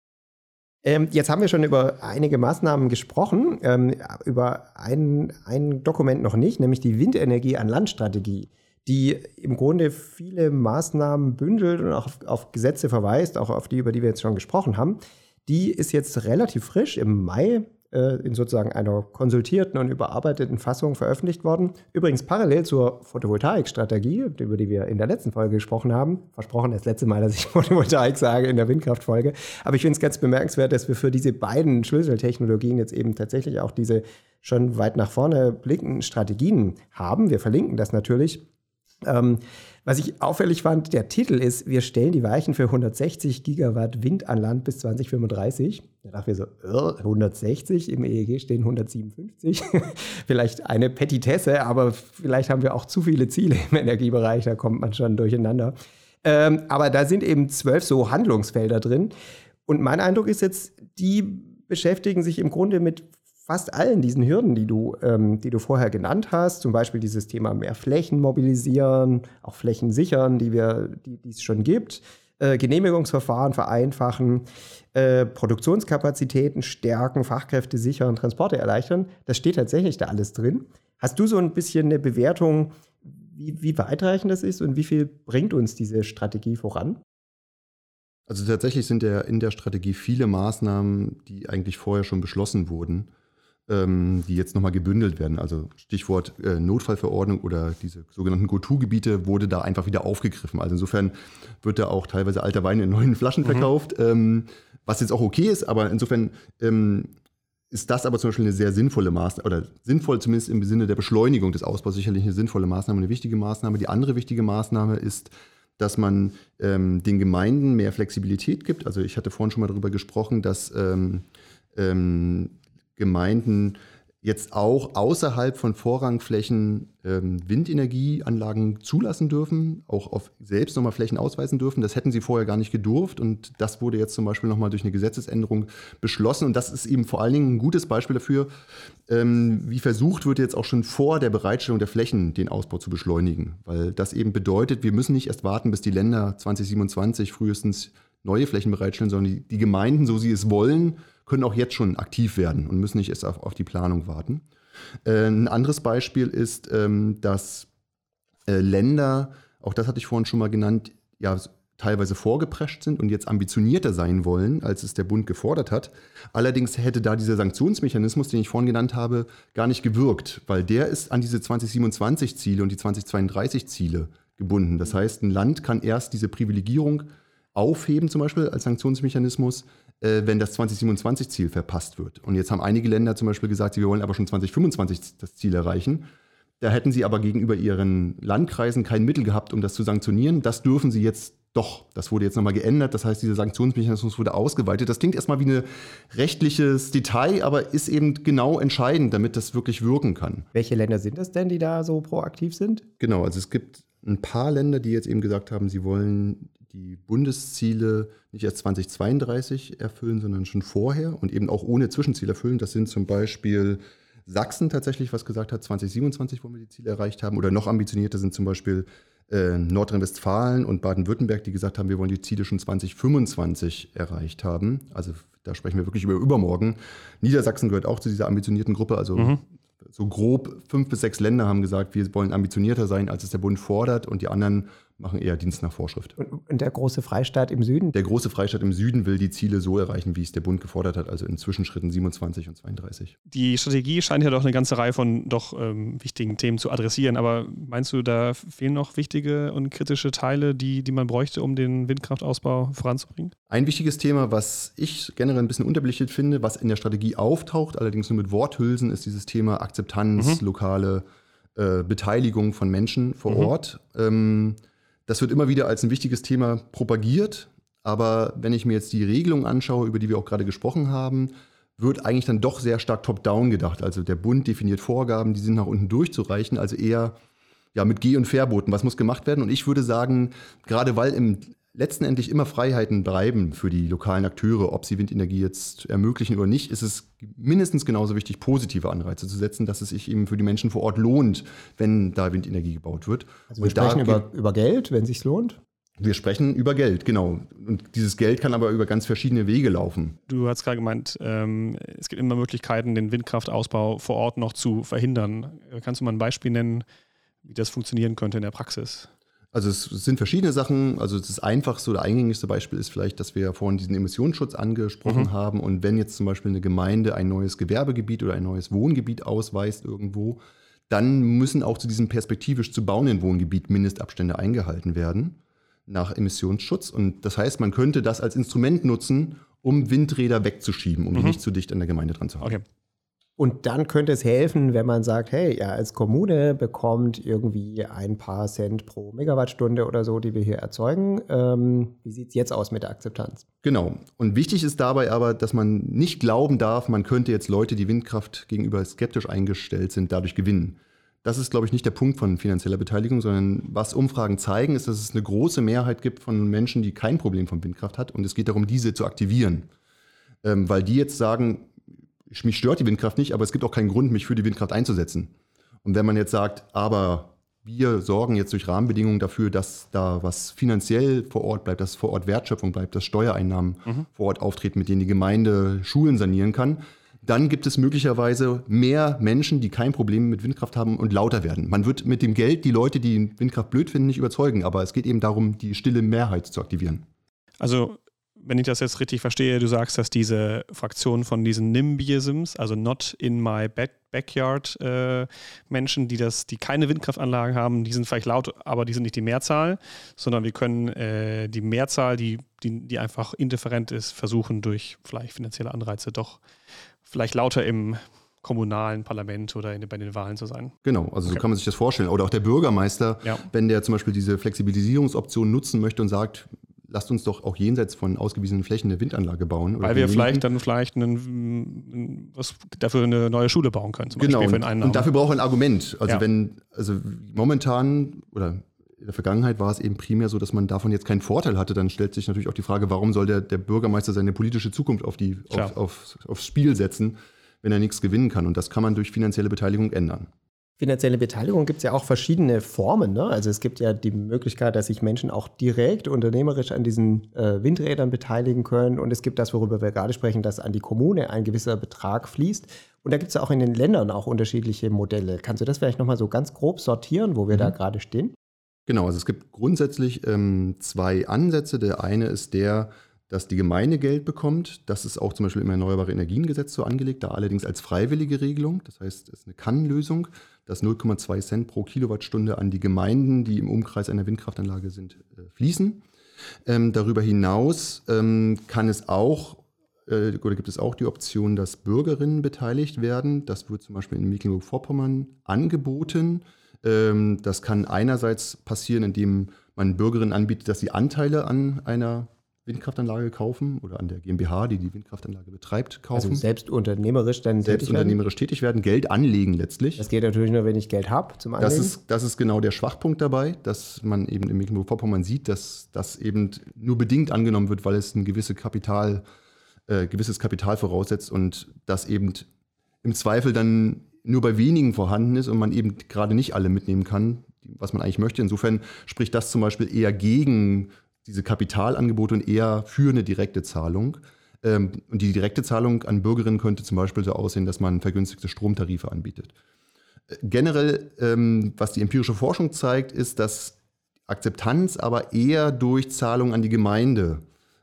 Ähm, jetzt haben wir schon über einige Maßnahmen gesprochen, ähm, über ein, ein Dokument noch nicht, nämlich die Windenergie an Landstrategie die im Grunde viele Maßnahmen bündelt und auch auf, auf, Gesetze verweist, auch auf die, über die wir jetzt schon gesprochen haben. Die ist jetzt relativ frisch im Mai äh, in sozusagen einer konsultierten und überarbeiteten Fassung veröffentlicht worden. Übrigens parallel zur Photovoltaikstrategie, über die wir in der letzten Folge gesprochen haben. Versprochen das letzte Mal, dass ich [laughs] Photovoltaik sage in der Windkraftfolge. Aber ich finde es ganz bemerkenswert, dass wir für diese beiden Schlüsseltechnologien jetzt eben tatsächlich auch diese schon weit nach vorne blickenden Strategien haben. Wir verlinken das natürlich. Ähm, was ich auffällig fand, der Titel ist, wir stellen die Weichen für 160 Gigawatt Wind an Land bis 2035. Da dachten wir so, äh, 160, im EEG stehen 157. [laughs] vielleicht eine Petitesse, aber vielleicht haben wir auch zu viele Ziele im Energiebereich, da kommt man schon durcheinander. Ähm, aber da sind eben zwölf so Handlungsfelder drin. Und mein Eindruck ist jetzt, die beschäftigen sich im Grunde mit fast allen diesen Hürden, die du, ähm, die du vorher genannt hast, zum Beispiel dieses Thema mehr Flächen mobilisieren, auch Flächen sichern, die wir, die, es schon gibt, äh, Genehmigungsverfahren vereinfachen, äh, Produktionskapazitäten stärken, Fachkräfte sichern, Transporte erleichtern. Das steht tatsächlich da alles drin. Hast du so ein bisschen eine Bewertung, wie, wie weitreichend das ist und wie viel bringt uns diese Strategie voran? Also tatsächlich sind ja in der Strategie viele Maßnahmen, die eigentlich vorher schon beschlossen wurden, die jetzt nochmal gebündelt werden. Also Stichwort äh, Notfallverordnung oder diese sogenannten Go-To-Gebiete wurde da einfach wieder aufgegriffen. Also insofern wird da auch teilweise alter Wein in neuen Flaschen mhm. verkauft, ähm, was jetzt auch okay ist, aber insofern ähm, ist das aber zum Beispiel eine sehr sinnvolle Maßnahme, oder sinnvoll zumindest im Sinne der Beschleunigung des Ausbaus sicherlich eine sinnvolle Maßnahme, eine wichtige Maßnahme. Die andere wichtige Maßnahme ist, dass man ähm, den Gemeinden mehr Flexibilität gibt. Also ich hatte vorhin schon mal darüber gesprochen, dass ähm, ähm, Gemeinden jetzt auch außerhalb von Vorrangflächen ähm, Windenergieanlagen zulassen dürfen, auch auf selbst nochmal Flächen ausweisen dürfen. Das hätten sie vorher gar nicht gedurft und das wurde jetzt zum Beispiel nochmal durch eine Gesetzesänderung beschlossen. Und das ist eben vor allen Dingen ein gutes Beispiel dafür, ähm, wie versucht wird jetzt auch schon vor der Bereitstellung der Flächen den Ausbau zu beschleunigen. Weil das eben bedeutet, wir müssen nicht erst warten, bis die Länder 2027 frühestens neue Flächen bereitstellen, sondern die, die Gemeinden, so sie es wollen, können auch jetzt schon aktiv werden und müssen nicht erst auf, auf die Planung warten. Äh, ein anderes Beispiel ist, ähm, dass äh, Länder, auch das hatte ich vorhin schon mal genannt, ja, teilweise vorgeprescht sind und jetzt ambitionierter sein wollen, als es der Bund gefordert hat. Allerdings hätte da dieser Sanktionsmechanismus, den ich vorhin genannt habe, gar nicht gewirkt, weil der ist an diese 2027-Ziele und die 2032-Ziele gebunden. Das heißt, ein Land kann erst diese Privilegierung aufheben, zum Beispiel als Sanktionsmechanismus, wenn das 2027-Ziel verpasst wird. Und jetzt haben einige Länder zum Beispiel gesagt, sie wollen aber schon 2025 das Ziel erreichen. Da hätten sie aber gegenüber ihren Landkreisen kein Mittel gehabt, um das zu sanktionieren. Das dürfen sie jetzt doch. Das wurde jetzt nochmal geändert. Das heißt, dieser Sanktionsmechanismus wurde ausgeweitet. Das klingt erstmal wie ein rechtliches Detail, aber ist eben genau entscheidend, damit das wirklich wirken kann. Welche Länder sind das denn, die da so proaktiv sind? Genau, also es gibt ein paar Länder, die jetzt eben gesagt haben, sie wollen die Bundesziele nicht erst 2032 erfüllen, sondern schon vorher und eben auch ohne Zwischenziel erfüllen. Das sind zum Beispiel Sachsen tatsächlich, was gesagt hat, 2027 wollen wir die Ziele erreicht haben. Oder noch ambitionierter sind zum Beispiel äh, Nordrhein-Westfalen und Baden-Württemberg, die gesagt haben, wir wollen die Ziele schon 2025 erreicht haben. Also da sprechen wir wirklich über übermorgen. Niedersachsen gehört auch zu dieser ambitionierten Gruppe. Also mhm. So grob fünf bis sechs Länder haben gesagt, wir wollen ambitionierter sein, als es der Bund fordert. Und die anderen machen eher Dienst nach Vorschrift. Und der große Freistaat im Süden? Der große Freistaat im Süden will die Ziele so erreichen, wie es der Bund gefordert hat, also in Zwischenschritten 27 und 32. Die Strategie scheint ja doch eine ganze Reihe von doch ähm, wichtigen Themen zu adressieren. Aber meinst du, da fehlen noch wichtige und kritische Teile, die, die man bräuchte, um den Windkraftausbau voranzubringen? Ein wichtiges Thema, was ich generell ein bisschen unterbelichtet finde, was in der Strategie auftaucht, allerdings nur mit Worthülsen, ist dieses Thema Akzeptanz, mhm. lokale äh, Beteiligung von Menschen vor mhm. Ort. Ähm, das wird immer wieder als ein wichtiges Thema propagiert. Aber wenn ich mir jetzt die Regelung anschaue, über die wir auch gerade gesprochen haben, wird eigentlich dann doch sehr stark top-down gedacht. Also der Bund definiert Vorgaben, die sind nach unten durchzureichen, also eher ja, mit Geh- und Verboten. Was muss gemacht werden? Und ich würde sagen, gerade weil im letztendlich immer Freiheiten bleiben für die lokalen Akteure, ob sie Windenergie jetzt ermöglichen oder nicht, ist es mindestens genauso wichtig, positive Anreize zu setzen, dass es sich eben für die Menschen vor Ort lohnt, wenn da Windenergie gebaut wird. Also wir sprechen über, über Geld, wenn es sich lohnt? Wir sprechen über Geld, genau. Und dieses Geld kann aber über ganz verschiedene Wege laufen. Du hast gerade gemeint, ähm, es gibt immer Möglichkeiten, den Windkraftausbau vor Ort noch zu verhindern. Kannst du mal ein Beispiel nennen, wie das funktionieren könnte in der Praxis? Also es sind verschiedene Sachen. Also das einfachste oder eingängigste Beispiel ist vielleicht, dass wir vorhin diesen Emissionsschutz angesprochen mhm. haben. Und wenn jetzt zum Beispiel eine Gemeinde ein neues Gewerbegebiet oder ein neues Wohngebiet ausweist irgendwo, dann müssen auch zu diesem perspektivisch zu bauenden Wohngebiet Mindestabstände eingehalten werden nach Emissionsschutz. Und das heißt, man könnte das als Instrument nutzen, um Windräder wegzuschieben, um mhm. die nicht zu dicht an der Gemeinde dran zu haben. Okay. Und dann könnte es helfen, wenn man sagt, hey, ja, als Kommune bekommt irgendwie ein paar Cent pro Megawattstunde oder so, die wir hier erzeugen. Ähm, wie sieht es jetzt aus mit der Akzeptanz? Genau. Und wichtig ist dabei aber, dass man nicht glauben darf, man könnte jetzt Leute, die Windkraft gegenüber skeptisch eingestellt sind, dadurch gewinnen. Das ist, glaube ich, nicht der Punkt von finanzieller Beteiligung, sondern was Umfragen zeigen, ist, dass es eine große Mehrheit gibt von Menschen, die kein Problem von Windkraft hat. Und es geht darum, diese zu aktivieren. Ähm, weil die jetzt sagen, mich stört die Windkraft nicht, aber es gibt auch keinen Grund, mich für die Windkraft einzusetzen. Und wenn man jetzt sagt, aber wir sorgen jetzt durch Rahmenbedingungen dafür, dass da was finanziell vor Ort bleibt, dass vor Ort Wertschöpfung bleibt, dass Steuereinnahmen mhm. vor Ort auftreten, mit denen die Gemeinde Schulen sanieren kann. Dann gibt es möglicherweise mehr Menschen, die kein Problem mit Windkraft haben und lauter werden. Man wird mit dem Geld die Leute, die Windkraft blöd finden, nicht überzeugen, aber es geht eben darum, die stille Mehrheit zu aktivieren. Also wenn ich das jetzt richtig verstehe, du sagst, dass diese Fraktion von diesen NIMBYisms, also not in my backyard äh, Menschen, die das, die keine Windkraftanlagen haben, die sind vielleicht laut, aber die sind nicht die Mehrzahl, sondern wir können äh, die Mehrzahl, die, die, die einfach indifferent ist, versuchen durch vielleicht finanzielle Anreize doch vielleicht lauter im kommunalen Parlament oder in, bei den Wahlen zu sein. Genau, also okay. so kann man sich das vorstellen. Oder auch der Bürgermeister, ja. wenn der zum Beispiel diese Flexibilisierungsoption nutzen möchte und sagt, lasst uns doch auch jenseits von ausgewiesenen Flächen eine Windanlage bauen. Weil wir vielleicht dann vielleicht einen, was dafür eine neue Schule bauen können, zum genau, Beispiel für einen Und dafür braucht man ein Argument. Also ja. wenn, also momentan oder in der Vergangenheit war es eben primär so, dass man davon jetzt keinen Vorteil hatte. Dann stellt sich natürlich auch die Frage, warum soll der, der Bürgermeister seine politische Zukunft auf die, auf, auf, aufs Spiel setzen, wenn er nichts gewinnen kann. Und das kann man durch finanzielle Beteiligung ändern finanzielle Beteiligung gibt es ja auch verschiedene Formen. Ne? Also es gibt ja die Möglichkeit, dass sich Menschen auch direkt unternehmerisch an diesen äh, Windrädern beteiligen können. Und es gibt das, worüber wir gerade sprechen, dass an die Kommune ein gewisser Betrag fließt. Und da gibt es ja auch in den Ländern auch unterschiedliche Modelle. Kannst du das vielleicht nochmal so ganz grob sortieren, wo wir mhm. da gerade stehen? Genau, also es gibt grundsätzlich ähm, zwei Ansätze. Der eine ist der, dass die Gemeinde Geld bekommt. Das ist auch zum Beispiel im Erneuerbare Energiengesetz so angelegt, da allerdings als freiwillige Regelung. Das heißt, es ist eine Kann-Lösung dass 0,2 Cent pro Kilowattstunde an die Gemeinden, die im Umkreis einer Windkraftanlage sind, äh, fließen. Ähm, darüber hinaus ähm, kann es auch äh, oder gibt es auch die Option, dass Bürgerinnen beteiligt werden. Das wird zum Beispiel in Mecklenburg-Vorpommern angeboten. Ähm, das kann einerseits passieren, indem man Bürgerinnen anbietet, dass sie Anteile an einer Windkraftanlage kaufen oder an der GmbH, die die Windkraftanlage betreibt, kaufen. Also selbst unternehmerisch dann selbst tätig unternehmerisch tätig werden, Geld anlegen letztlich. Das geht natürlich nur, wenn ich Geld habe zum Anlegen. Das ist, das ist genau der Schwachpunkt dabei, dass man eben in Mecklenburg-Vorpommern sieht, dass das eben nur bedingt angenommen wird, weil es ein gewisse Kapital, äh, gewisses Kapital voraussetzt und das eben im Zweifel dann nur bei wenigen vorhanden ist und man eben gerade nicht alle mitnehmen kann, was man eigentlich möchte. Insofern spricht das zum Beispiel eher gegen diese Kapitalangebote und eher für eine direkte Zahlung. Ähm, und die direkte Zahlung an Bürgerinnen könnte zum Beispiel so aussehen, dass man vergünstigte Stromtarife anbietet. Äh, generell, ähm, was die empirische Forschung zeigt, ist, dass Akzeptanz aber eher durch Zahlung an die Gemeinde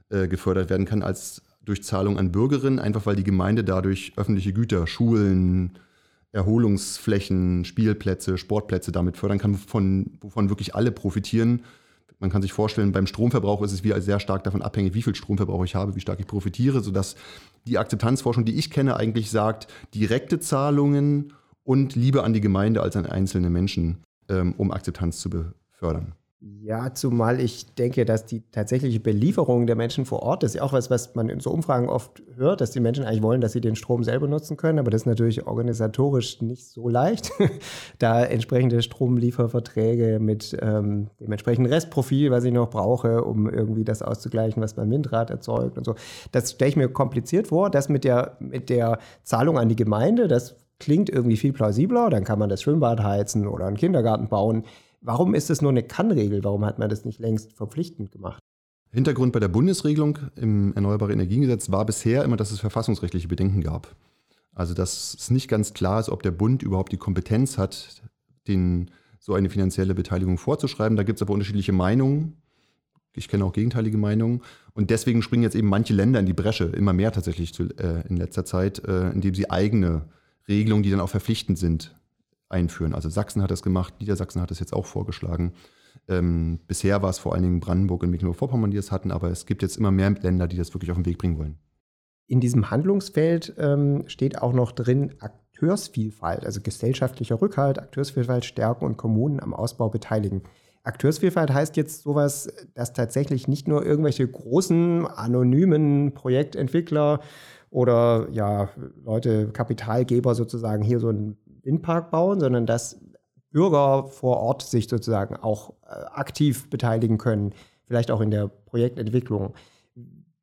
äh, gefördert werden kann als durch Zahlung an Bürgerinnen, einfach weil die Gemeinde dadurch öffentliche Güter, Schulen, Erholungsflächen, Spielplätze, Sportplätze damit fördern kann, wovon, wovon wirklich alle profitieren man kann sich vorstellen, beim Stromverbrauch ist es wieder sehr stark davon abhängig, wie viel Stromverbrauch ich habe, wie stark ich profitiere, sodass die Akzeptanzforschung, die ich kenne, eigentlich sagt, direkte Zahlungen und Liebe an die Gemeinde als an einzelne Menschen, ähm, um Akzeptanz zu befördern. Ja, zumal ich denke, dass die tatsächliche Belieferung der Menschen vor Ort, das ist ja auch was, was man in so Umfragen oft hört, dass die Menschen eigentlich wollen, dass sie den Strom selber nutzen können, aber das ist natürlich organisatorisch nicht so leicht, [laughs] da entsprechende Stromlieferverträge mit ähm, dem entsprechenden Restprofil, was ich noch brauche, um irgendwie das auszugleichen, was beim Windrad erzeugt und so. Das stelle ich mir kompliziert vor. Das mit der, mit der Zahlung an die Gemeinde, das klingt irgendwie viel plausibler, dann kann man das Schwimmbad heizen oder einen Kindergarten bauen. Warum ist es nur eine Kann-Regel? Warum hat man das nicht längst verpflichtend gemacht? Hintergrund bei der Bundesregelung im Erneuerbare Energiengesetz war bisher immer, dass es verfassungsrechtliche Bedenken gab. Also dass es nicht ganz klar ist, ob der Bund überhaupt die Kompetenz hat, den, so eine finanzielle Beteiligung vorzuschreiben. Da gibt es aber unterschiedliche Meinungen. Ich kenne auch gegenteilige Meinungen. Und deswegen springen jetzt eben manche Länder in die Bresche, immer mehr tatsächlich zu, äh, in letzter Zeit, äh, indem sie eigene Regelungen, die dann auch verpflichtend sind, einführen. Also Sachsen hat das gemacht, Niedersachsen hat das jetzt auch vorgeschlagen. Ähm, bisher war es vor allen Dingen Brandenburg und Mecklenburg-Vorpommern, die das hatten, aber es gibt jetzt immer mehr Länder, die das wirklich auf den Weg bringen wollen. In diesem Handlungsfeld ähm, steht auch noch drin Akteursvielfalt, also gesellschaftlicher Rückhalt, Akteursvielfalt stärken und Kommunen am Ausbau beteiligen. Akteursvielfalt heißt jetzt sowas, dass tatsächlich nicht nur irgendwelche großen, anonymen Projektentwickler oder ja, Leute, Kapitalgeber sozusagen hier so ein Windpark bauen, sondern dass Bürger vor Ort sich sozusagen auch äh, aktiv beteiligen können, vielleicht auch in der Projektentwicklung.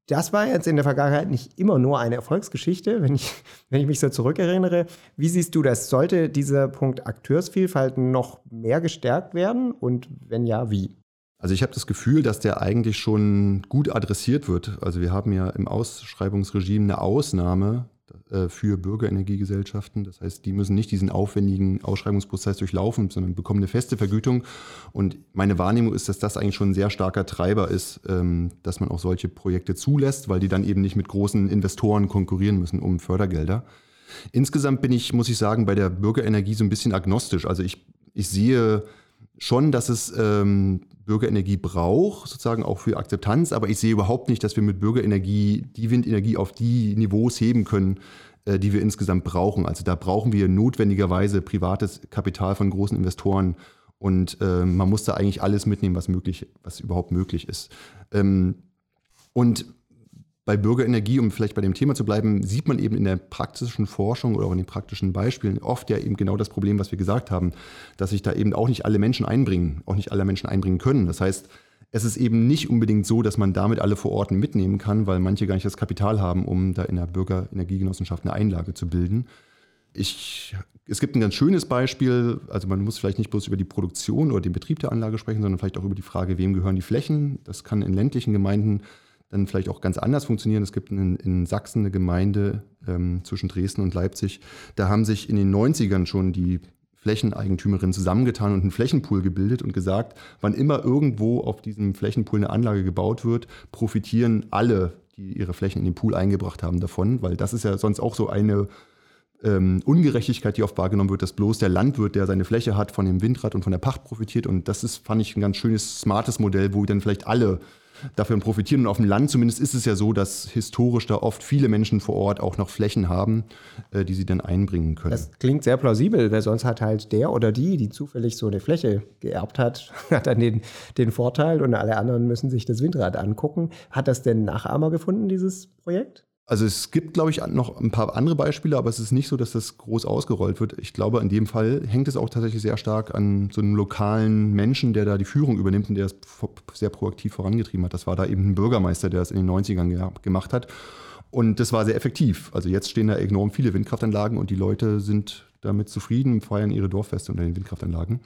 Das war jetzt in der Vergangenheit nicht immer nur eine Erfolgsgeschichte, wenn ich, [laughs] wenn ich mich so zurückerinnere. Wie siehst du das? Sollte dieser Punkt Akteursvielfalt noch mehr gestärkt werden? Und wenn ja, wie? Also ich habe das Gefühl, dass der eigentlich schon gut adressiert wird. Also wir haben ja im Ausschreibungsregime eine Ausnahme für Bürgerenergiegesellschaften. Das heißt, die müssen nicht diesen aufwendigen Ausschreibungsprozess durchlaufen, sondern bekommen eine feste Vergütung. Und meine Wahrnehmung ist, dass das eigentlich schon ein sehr starker Treiber ist, ähm, dass man auch solche Projekte zulässt, weil die dann eben nicht mit großen Investoren konkurrieren müssen um Fördergelder. Insgesamt bin ich, muss ich sagen, bei der Bürgerenergie so ein bisschen agnostisch. Also ich, ich sehe schon, dass es ähm, Bürgerenergie braucht, sozusagen auch für Akzeptanz, aber ich sehe überhaupt nicht, dass wir mit Bürgerenergie die Windenergie auf die Niveaus heben können, äh, die wir insgesamt brauchen. Also da brauchen wir notwendigerweise privates Kapital von großen Investoren und äh, man muss da eigentlich alles mitnehmen, was möglich, was überhaupt möglich ist. Ähm, und bei Bürgerenergie, um vielleicht bei dem Thema zu bleiben, sieht man eben in der praktischen Forschung oder auch in den praktischen Beispielen oft ja eben genau das Problem, was wir gesagt haben, dass sich da eben auch nicht alle Menschen einbringen, auch nicht alle Menschen einbringen können. Das heißt, es ist eben nicht unbedingt so, dass man damit alle vor Ort mitnehmen kann, weil manche gar nicht das Kapital haben, um da in der Bürgerenergiegenossenschaft eine Einlage zu bilden. Ich, es gibt ein ganz schönes Beispiel, also man muss vielleicht nicht bloß über die Produktion oder den Betrieb der Anlage sprechen, sondern vielleicht auch über die Frage, wem gehören die Flächen. Das kann in ländlichen Gemeinden dann vielleicht auch ganz anders funktionieren. Es gibt in, in Sachsen eine Gemeinde ähm, zwischen Dresden und Leipzig. Da haben sich in den 90ern schon die Flächeneigentümerinnen zusammengetan und einen Flächenpool gebildet und gesagt, wann immer irgendwo auf diesem Flächenpool eine Anlage gebaut wird, profitieren alle, die ihre Flächen in den Pool eingebracht haben, davon, weil das ist ja sonst auch so eine ähm, Ungerechtigkeit, die oft wahrgenommen wird, dass bloß der Landwirt, der seine Fläche hat, von dem Windrad und von der Pacht profitiert. Und das ist, fand ich, ein ganz schönes, smartes Modell, wo dann vielleicht alle davon profitieren. Und auf dem Land zumindest ist es ja so, dass historisch da oft viele Menschen vor Ort auch noch Flächen haben, äh, die sie dann einbringen können. Das klingt sehr plausibel, weil sonst hat halt der oder die, die zufällig so eine Fläche geerbt hat, [laughs] hat dann den, den Vorteil und alle anderen müssen sich das Windrad angucken. Hat das denn Nachahmer gefunden, dieses Projekt? Also es gibt, glaube ich, noch ein paar andere Beispiele, aber es ist nicht so, dass das groß ausgerollt wird. Ich glaube, in dem Fall hängt es auch tatsächlich sehr stark an so einem lokalen Menschen, der da die Führung übernimmt und der es sehr proaktiv vorangetrieben hat. Das war da eben ein Bürgermeister, der das in den 90ern gemacht hat. Und das war sehr effektiv. Also jetzt stehen da enorm viele Windkraftanlagen und die Leute sind damit zufrieden, feiern ihre Dorffeste unter den Windkraftanlagen.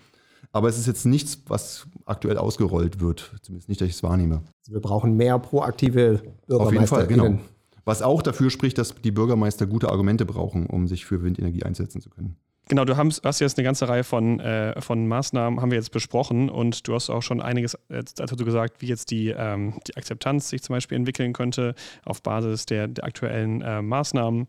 Aber es ist jetzt nichts, was aktuell ausgerollt wird. Zumindest nicht, dass ich es wahrnehme. Also wir brauchen mehr proaktive Bürgermeister. Auf jeden Fall, genau. Was auch dafür spricht, dass die Bürgermeister gute Argumente brauchen, um sich für Windenergie einsetzen zu können. Genau, du hast, jetzt eine ganze Reihe von, äh, von Maßnahmen, haben wir jetzt besprochen und du hast auch schon einiges dazu gesagt, wie jetzt die, ähm, die Akzeptanz sich zum Beispiel entwickeln könnte auf Basis der, der aktuellen äh, Maßnahmen.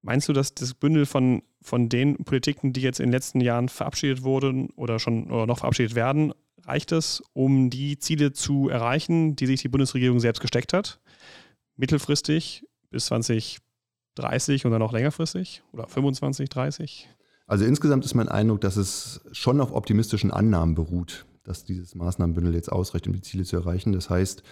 Meinst du, dass das Bündel von, von den Politiken, die jetzt in den letzten Jahren verabschiedet wurden oder schon oder noch verabschiedet werden, reicht es, um die Ziele zu erreichen, die sich die Bundesregierung selbst gesteckt hat? Mittelfristig bis 2030 und dann auch längerfristig oder 25, 30? Also insgesamt ist mein Eindruck, dass es schon auf optimistischen Annahmen beruht, dass dieses Maßnahmenbündel jetzt ausreicht, um die Ziele zu erreichen. Das heißt,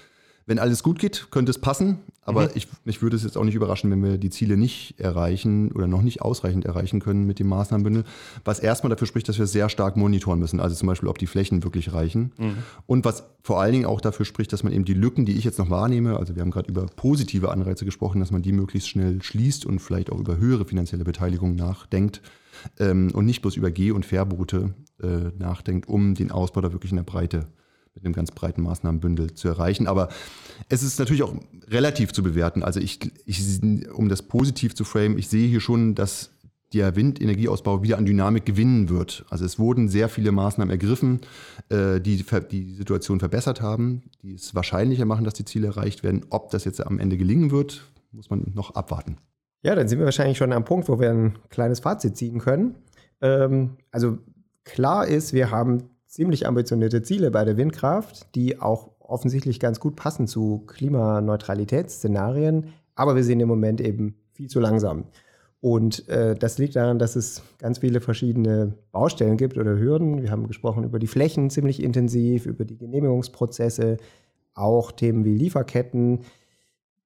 wenn alles gut geht, könnte es passen. Aber mhm. ich, mich würde es jetzt auch nicht überraschen, wenn wir die Ziele nicht erreichen oder noch nicht ausreichend erreichen können mit dem Maßnahmenbündel. Was erstmal dafür spricht, dass wir sehr stark monitoren müssen. Also zum Beispiel, ob die Flächen wirklich reichen. Mhm. Und was vor allen Dingen auch dafür spricht, dass man eben die Lücken, die ich jetzt noch wahrnehme, also wir haben gerade über positive Anreize gesprochen, dass man die möglichst schnell schließt und vielleicht auch über höhere finanzielle Beteiligung nachdenkt. Ähm, und nicht bloß über Geh- und Verbote äh, nachdenkt, um den Ausbau da wirklich in der Breite zu mit einem ganz breiten Maßnahmenbündel zu erreichen. Aber es ist natürlich auch relativ zu bewerten. Also ich, ich um das positiv zu framen, ich sehe hier schon, dass der Windenergieausbau wieder an Dynamik gewinnen wird. Also es wurden sehr viele Maßnahmen ergriffen, äh, die die Situation verbessert haben, die es wahrscheinlicher machen, dass die Ziele erreicht werden. Ob das jetzt am Ende gelingen wird, muss man noch abwarten. Ja, dann sind wir wahrscheinlich schon am Punkt, wo wir ein kleines Fazit ziehen können. Ähm, also klar ist, wir haben ziemlich ambitionierte Ziele bei der Windkraft, die auch offensichtlich ganz gut passen zu Klimaneutralitätsszenarien. Aber wir sind im Moment eben viel zu langsam. Und äh, das liegt daran, dass es ganz viele verschiedene Baustellen gibt oder Hürden. Wir haben gesprochen über die Flächen ziemlich intensiv, über die Genehmigungsprozesse, auch Themen wie Lieferketten.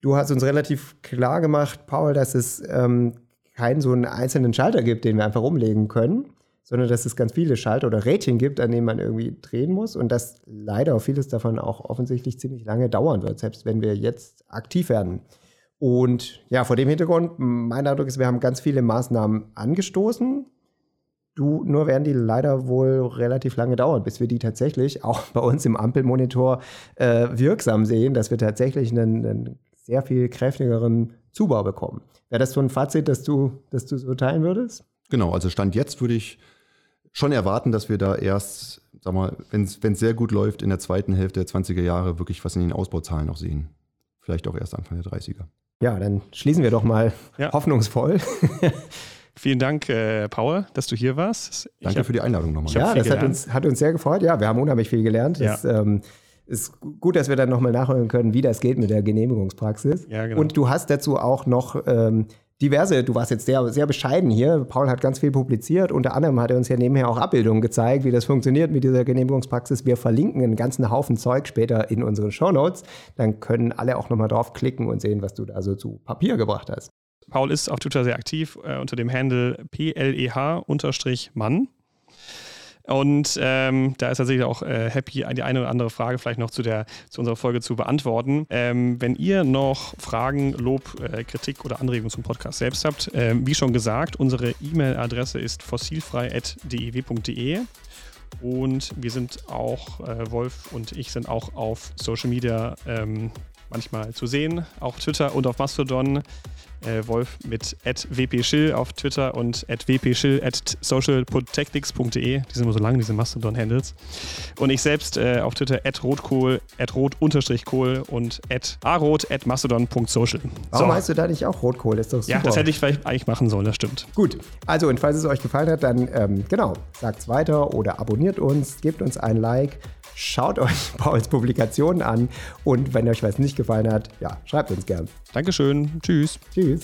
Du hast uns relativ klar gemacht, Paul, dass es ähm, keinen so einen einzelnen Schalter gibt, den wir einfach umlegen können, sondern dass es ganz viele Schalter oder Rädchen gibt, an denen man irgendwie drehen muss und dass leider vieles davon auch offensichtlich ziemlich lange dauern wird, selbst wenn wir jetzt aktiv werden. Und ja, vor dem Hintergrund, mein Eindruck ist, wir haben ganz viele Maßnahmen angestoßen. Du, nur werden die leider wohl relativ lange dauern, bis wir die tatsächlich auch bei uns im Ampelmonitor äh, wirksam sehen, dass wir tatsächlich einen, einen sehr viel kräftigeren Zubau bekommen. Wäre das so ein Fazit, dass du, dass du so teilen würdest? Genau, also Stand jetzt würde ich schon erwarten, dass wir da erst, sag mal, wenn es sehr gut läuft, in der zweiten Hälfte der 20er Jahre wirklich was in den Ausbauzahlen noch sehen. Vielleicht auch erst Anfang der 30er. Ja, dann schließen wir doch mal ja. hoffnungsvoll. [laughs] Vielen Dank, äh, Paul, dass du hier warst. Ich Danke hab, für die Einladung nochmal. Ja, das hat uns, hat uns sehr gefreut. Ja, wir haben unheimlich viel gelernt. Ja. Das ähm, ist gut, dass wir dann nochmal nachhören können, wie das geht mit der Genehmigungspraxis. Ja, genau. Und du hast dazu auch noch ähm, diverse, du warst jetzt sehr, sehr bescheiden hier. Paul hat ganz viel publiziert. Unter anderem hat er uns ja nebenher auch Abbildungen gezeigt, wie das funktioniert mit dieser Genehmigungspraxis. Wir verlinken einen ganzen Haufen Zeug später in unseren Shownotes. Dann können alle auch nochmal draufklicken und sehen, was du da so zu Papier gebracht hast. Paul ist auf Twitter sehr aktiv äh, unter dem Handle pleh-mann. Und ähm, da ist tatsächlich auch äh, happy, die eine oder andere Frage vielleicht noch zu, der, zu unserer Folge zu beantworten. Ähm, wenn ihr noch Fragen, Lob, äh, Kritik oder Anregungen zum Podcast selbst habt, äh, wie schon gesagt, unsere E-Mail-Adresse ist fossilfrei.dew.de. Und wir sind auch, äh, Wolf und ich sind auch auf Social Media ähm, manchmal zu sehen, auch Twitter und auf Mastodon äh, Wolf mit wpschill auf Twitter und wpschill at socialprotectics.de. Die sind immer so lang, diese Mastodon-Handles. Und ich selbst äh, auf Twitter at rotkohl, at rot-kohl und at arot at mastodon.social. Warum so. heißt du da nicht auch Rotkohl? Das ist doch super. Ja, das hätte ich vielleicht eigentlich machen sollen, das stimmt. Gut, also und falls es euch gefallen hat, dann ähm, genau, sagt es weiter oder abonniert uns, gebt uns ein Like. Schaut euch [laughs] Pauls Publikationen an und wenn euch was nicht gefallen hat, ja, schreibt uns gern. Dankeschön. Tschüss. Tschüss.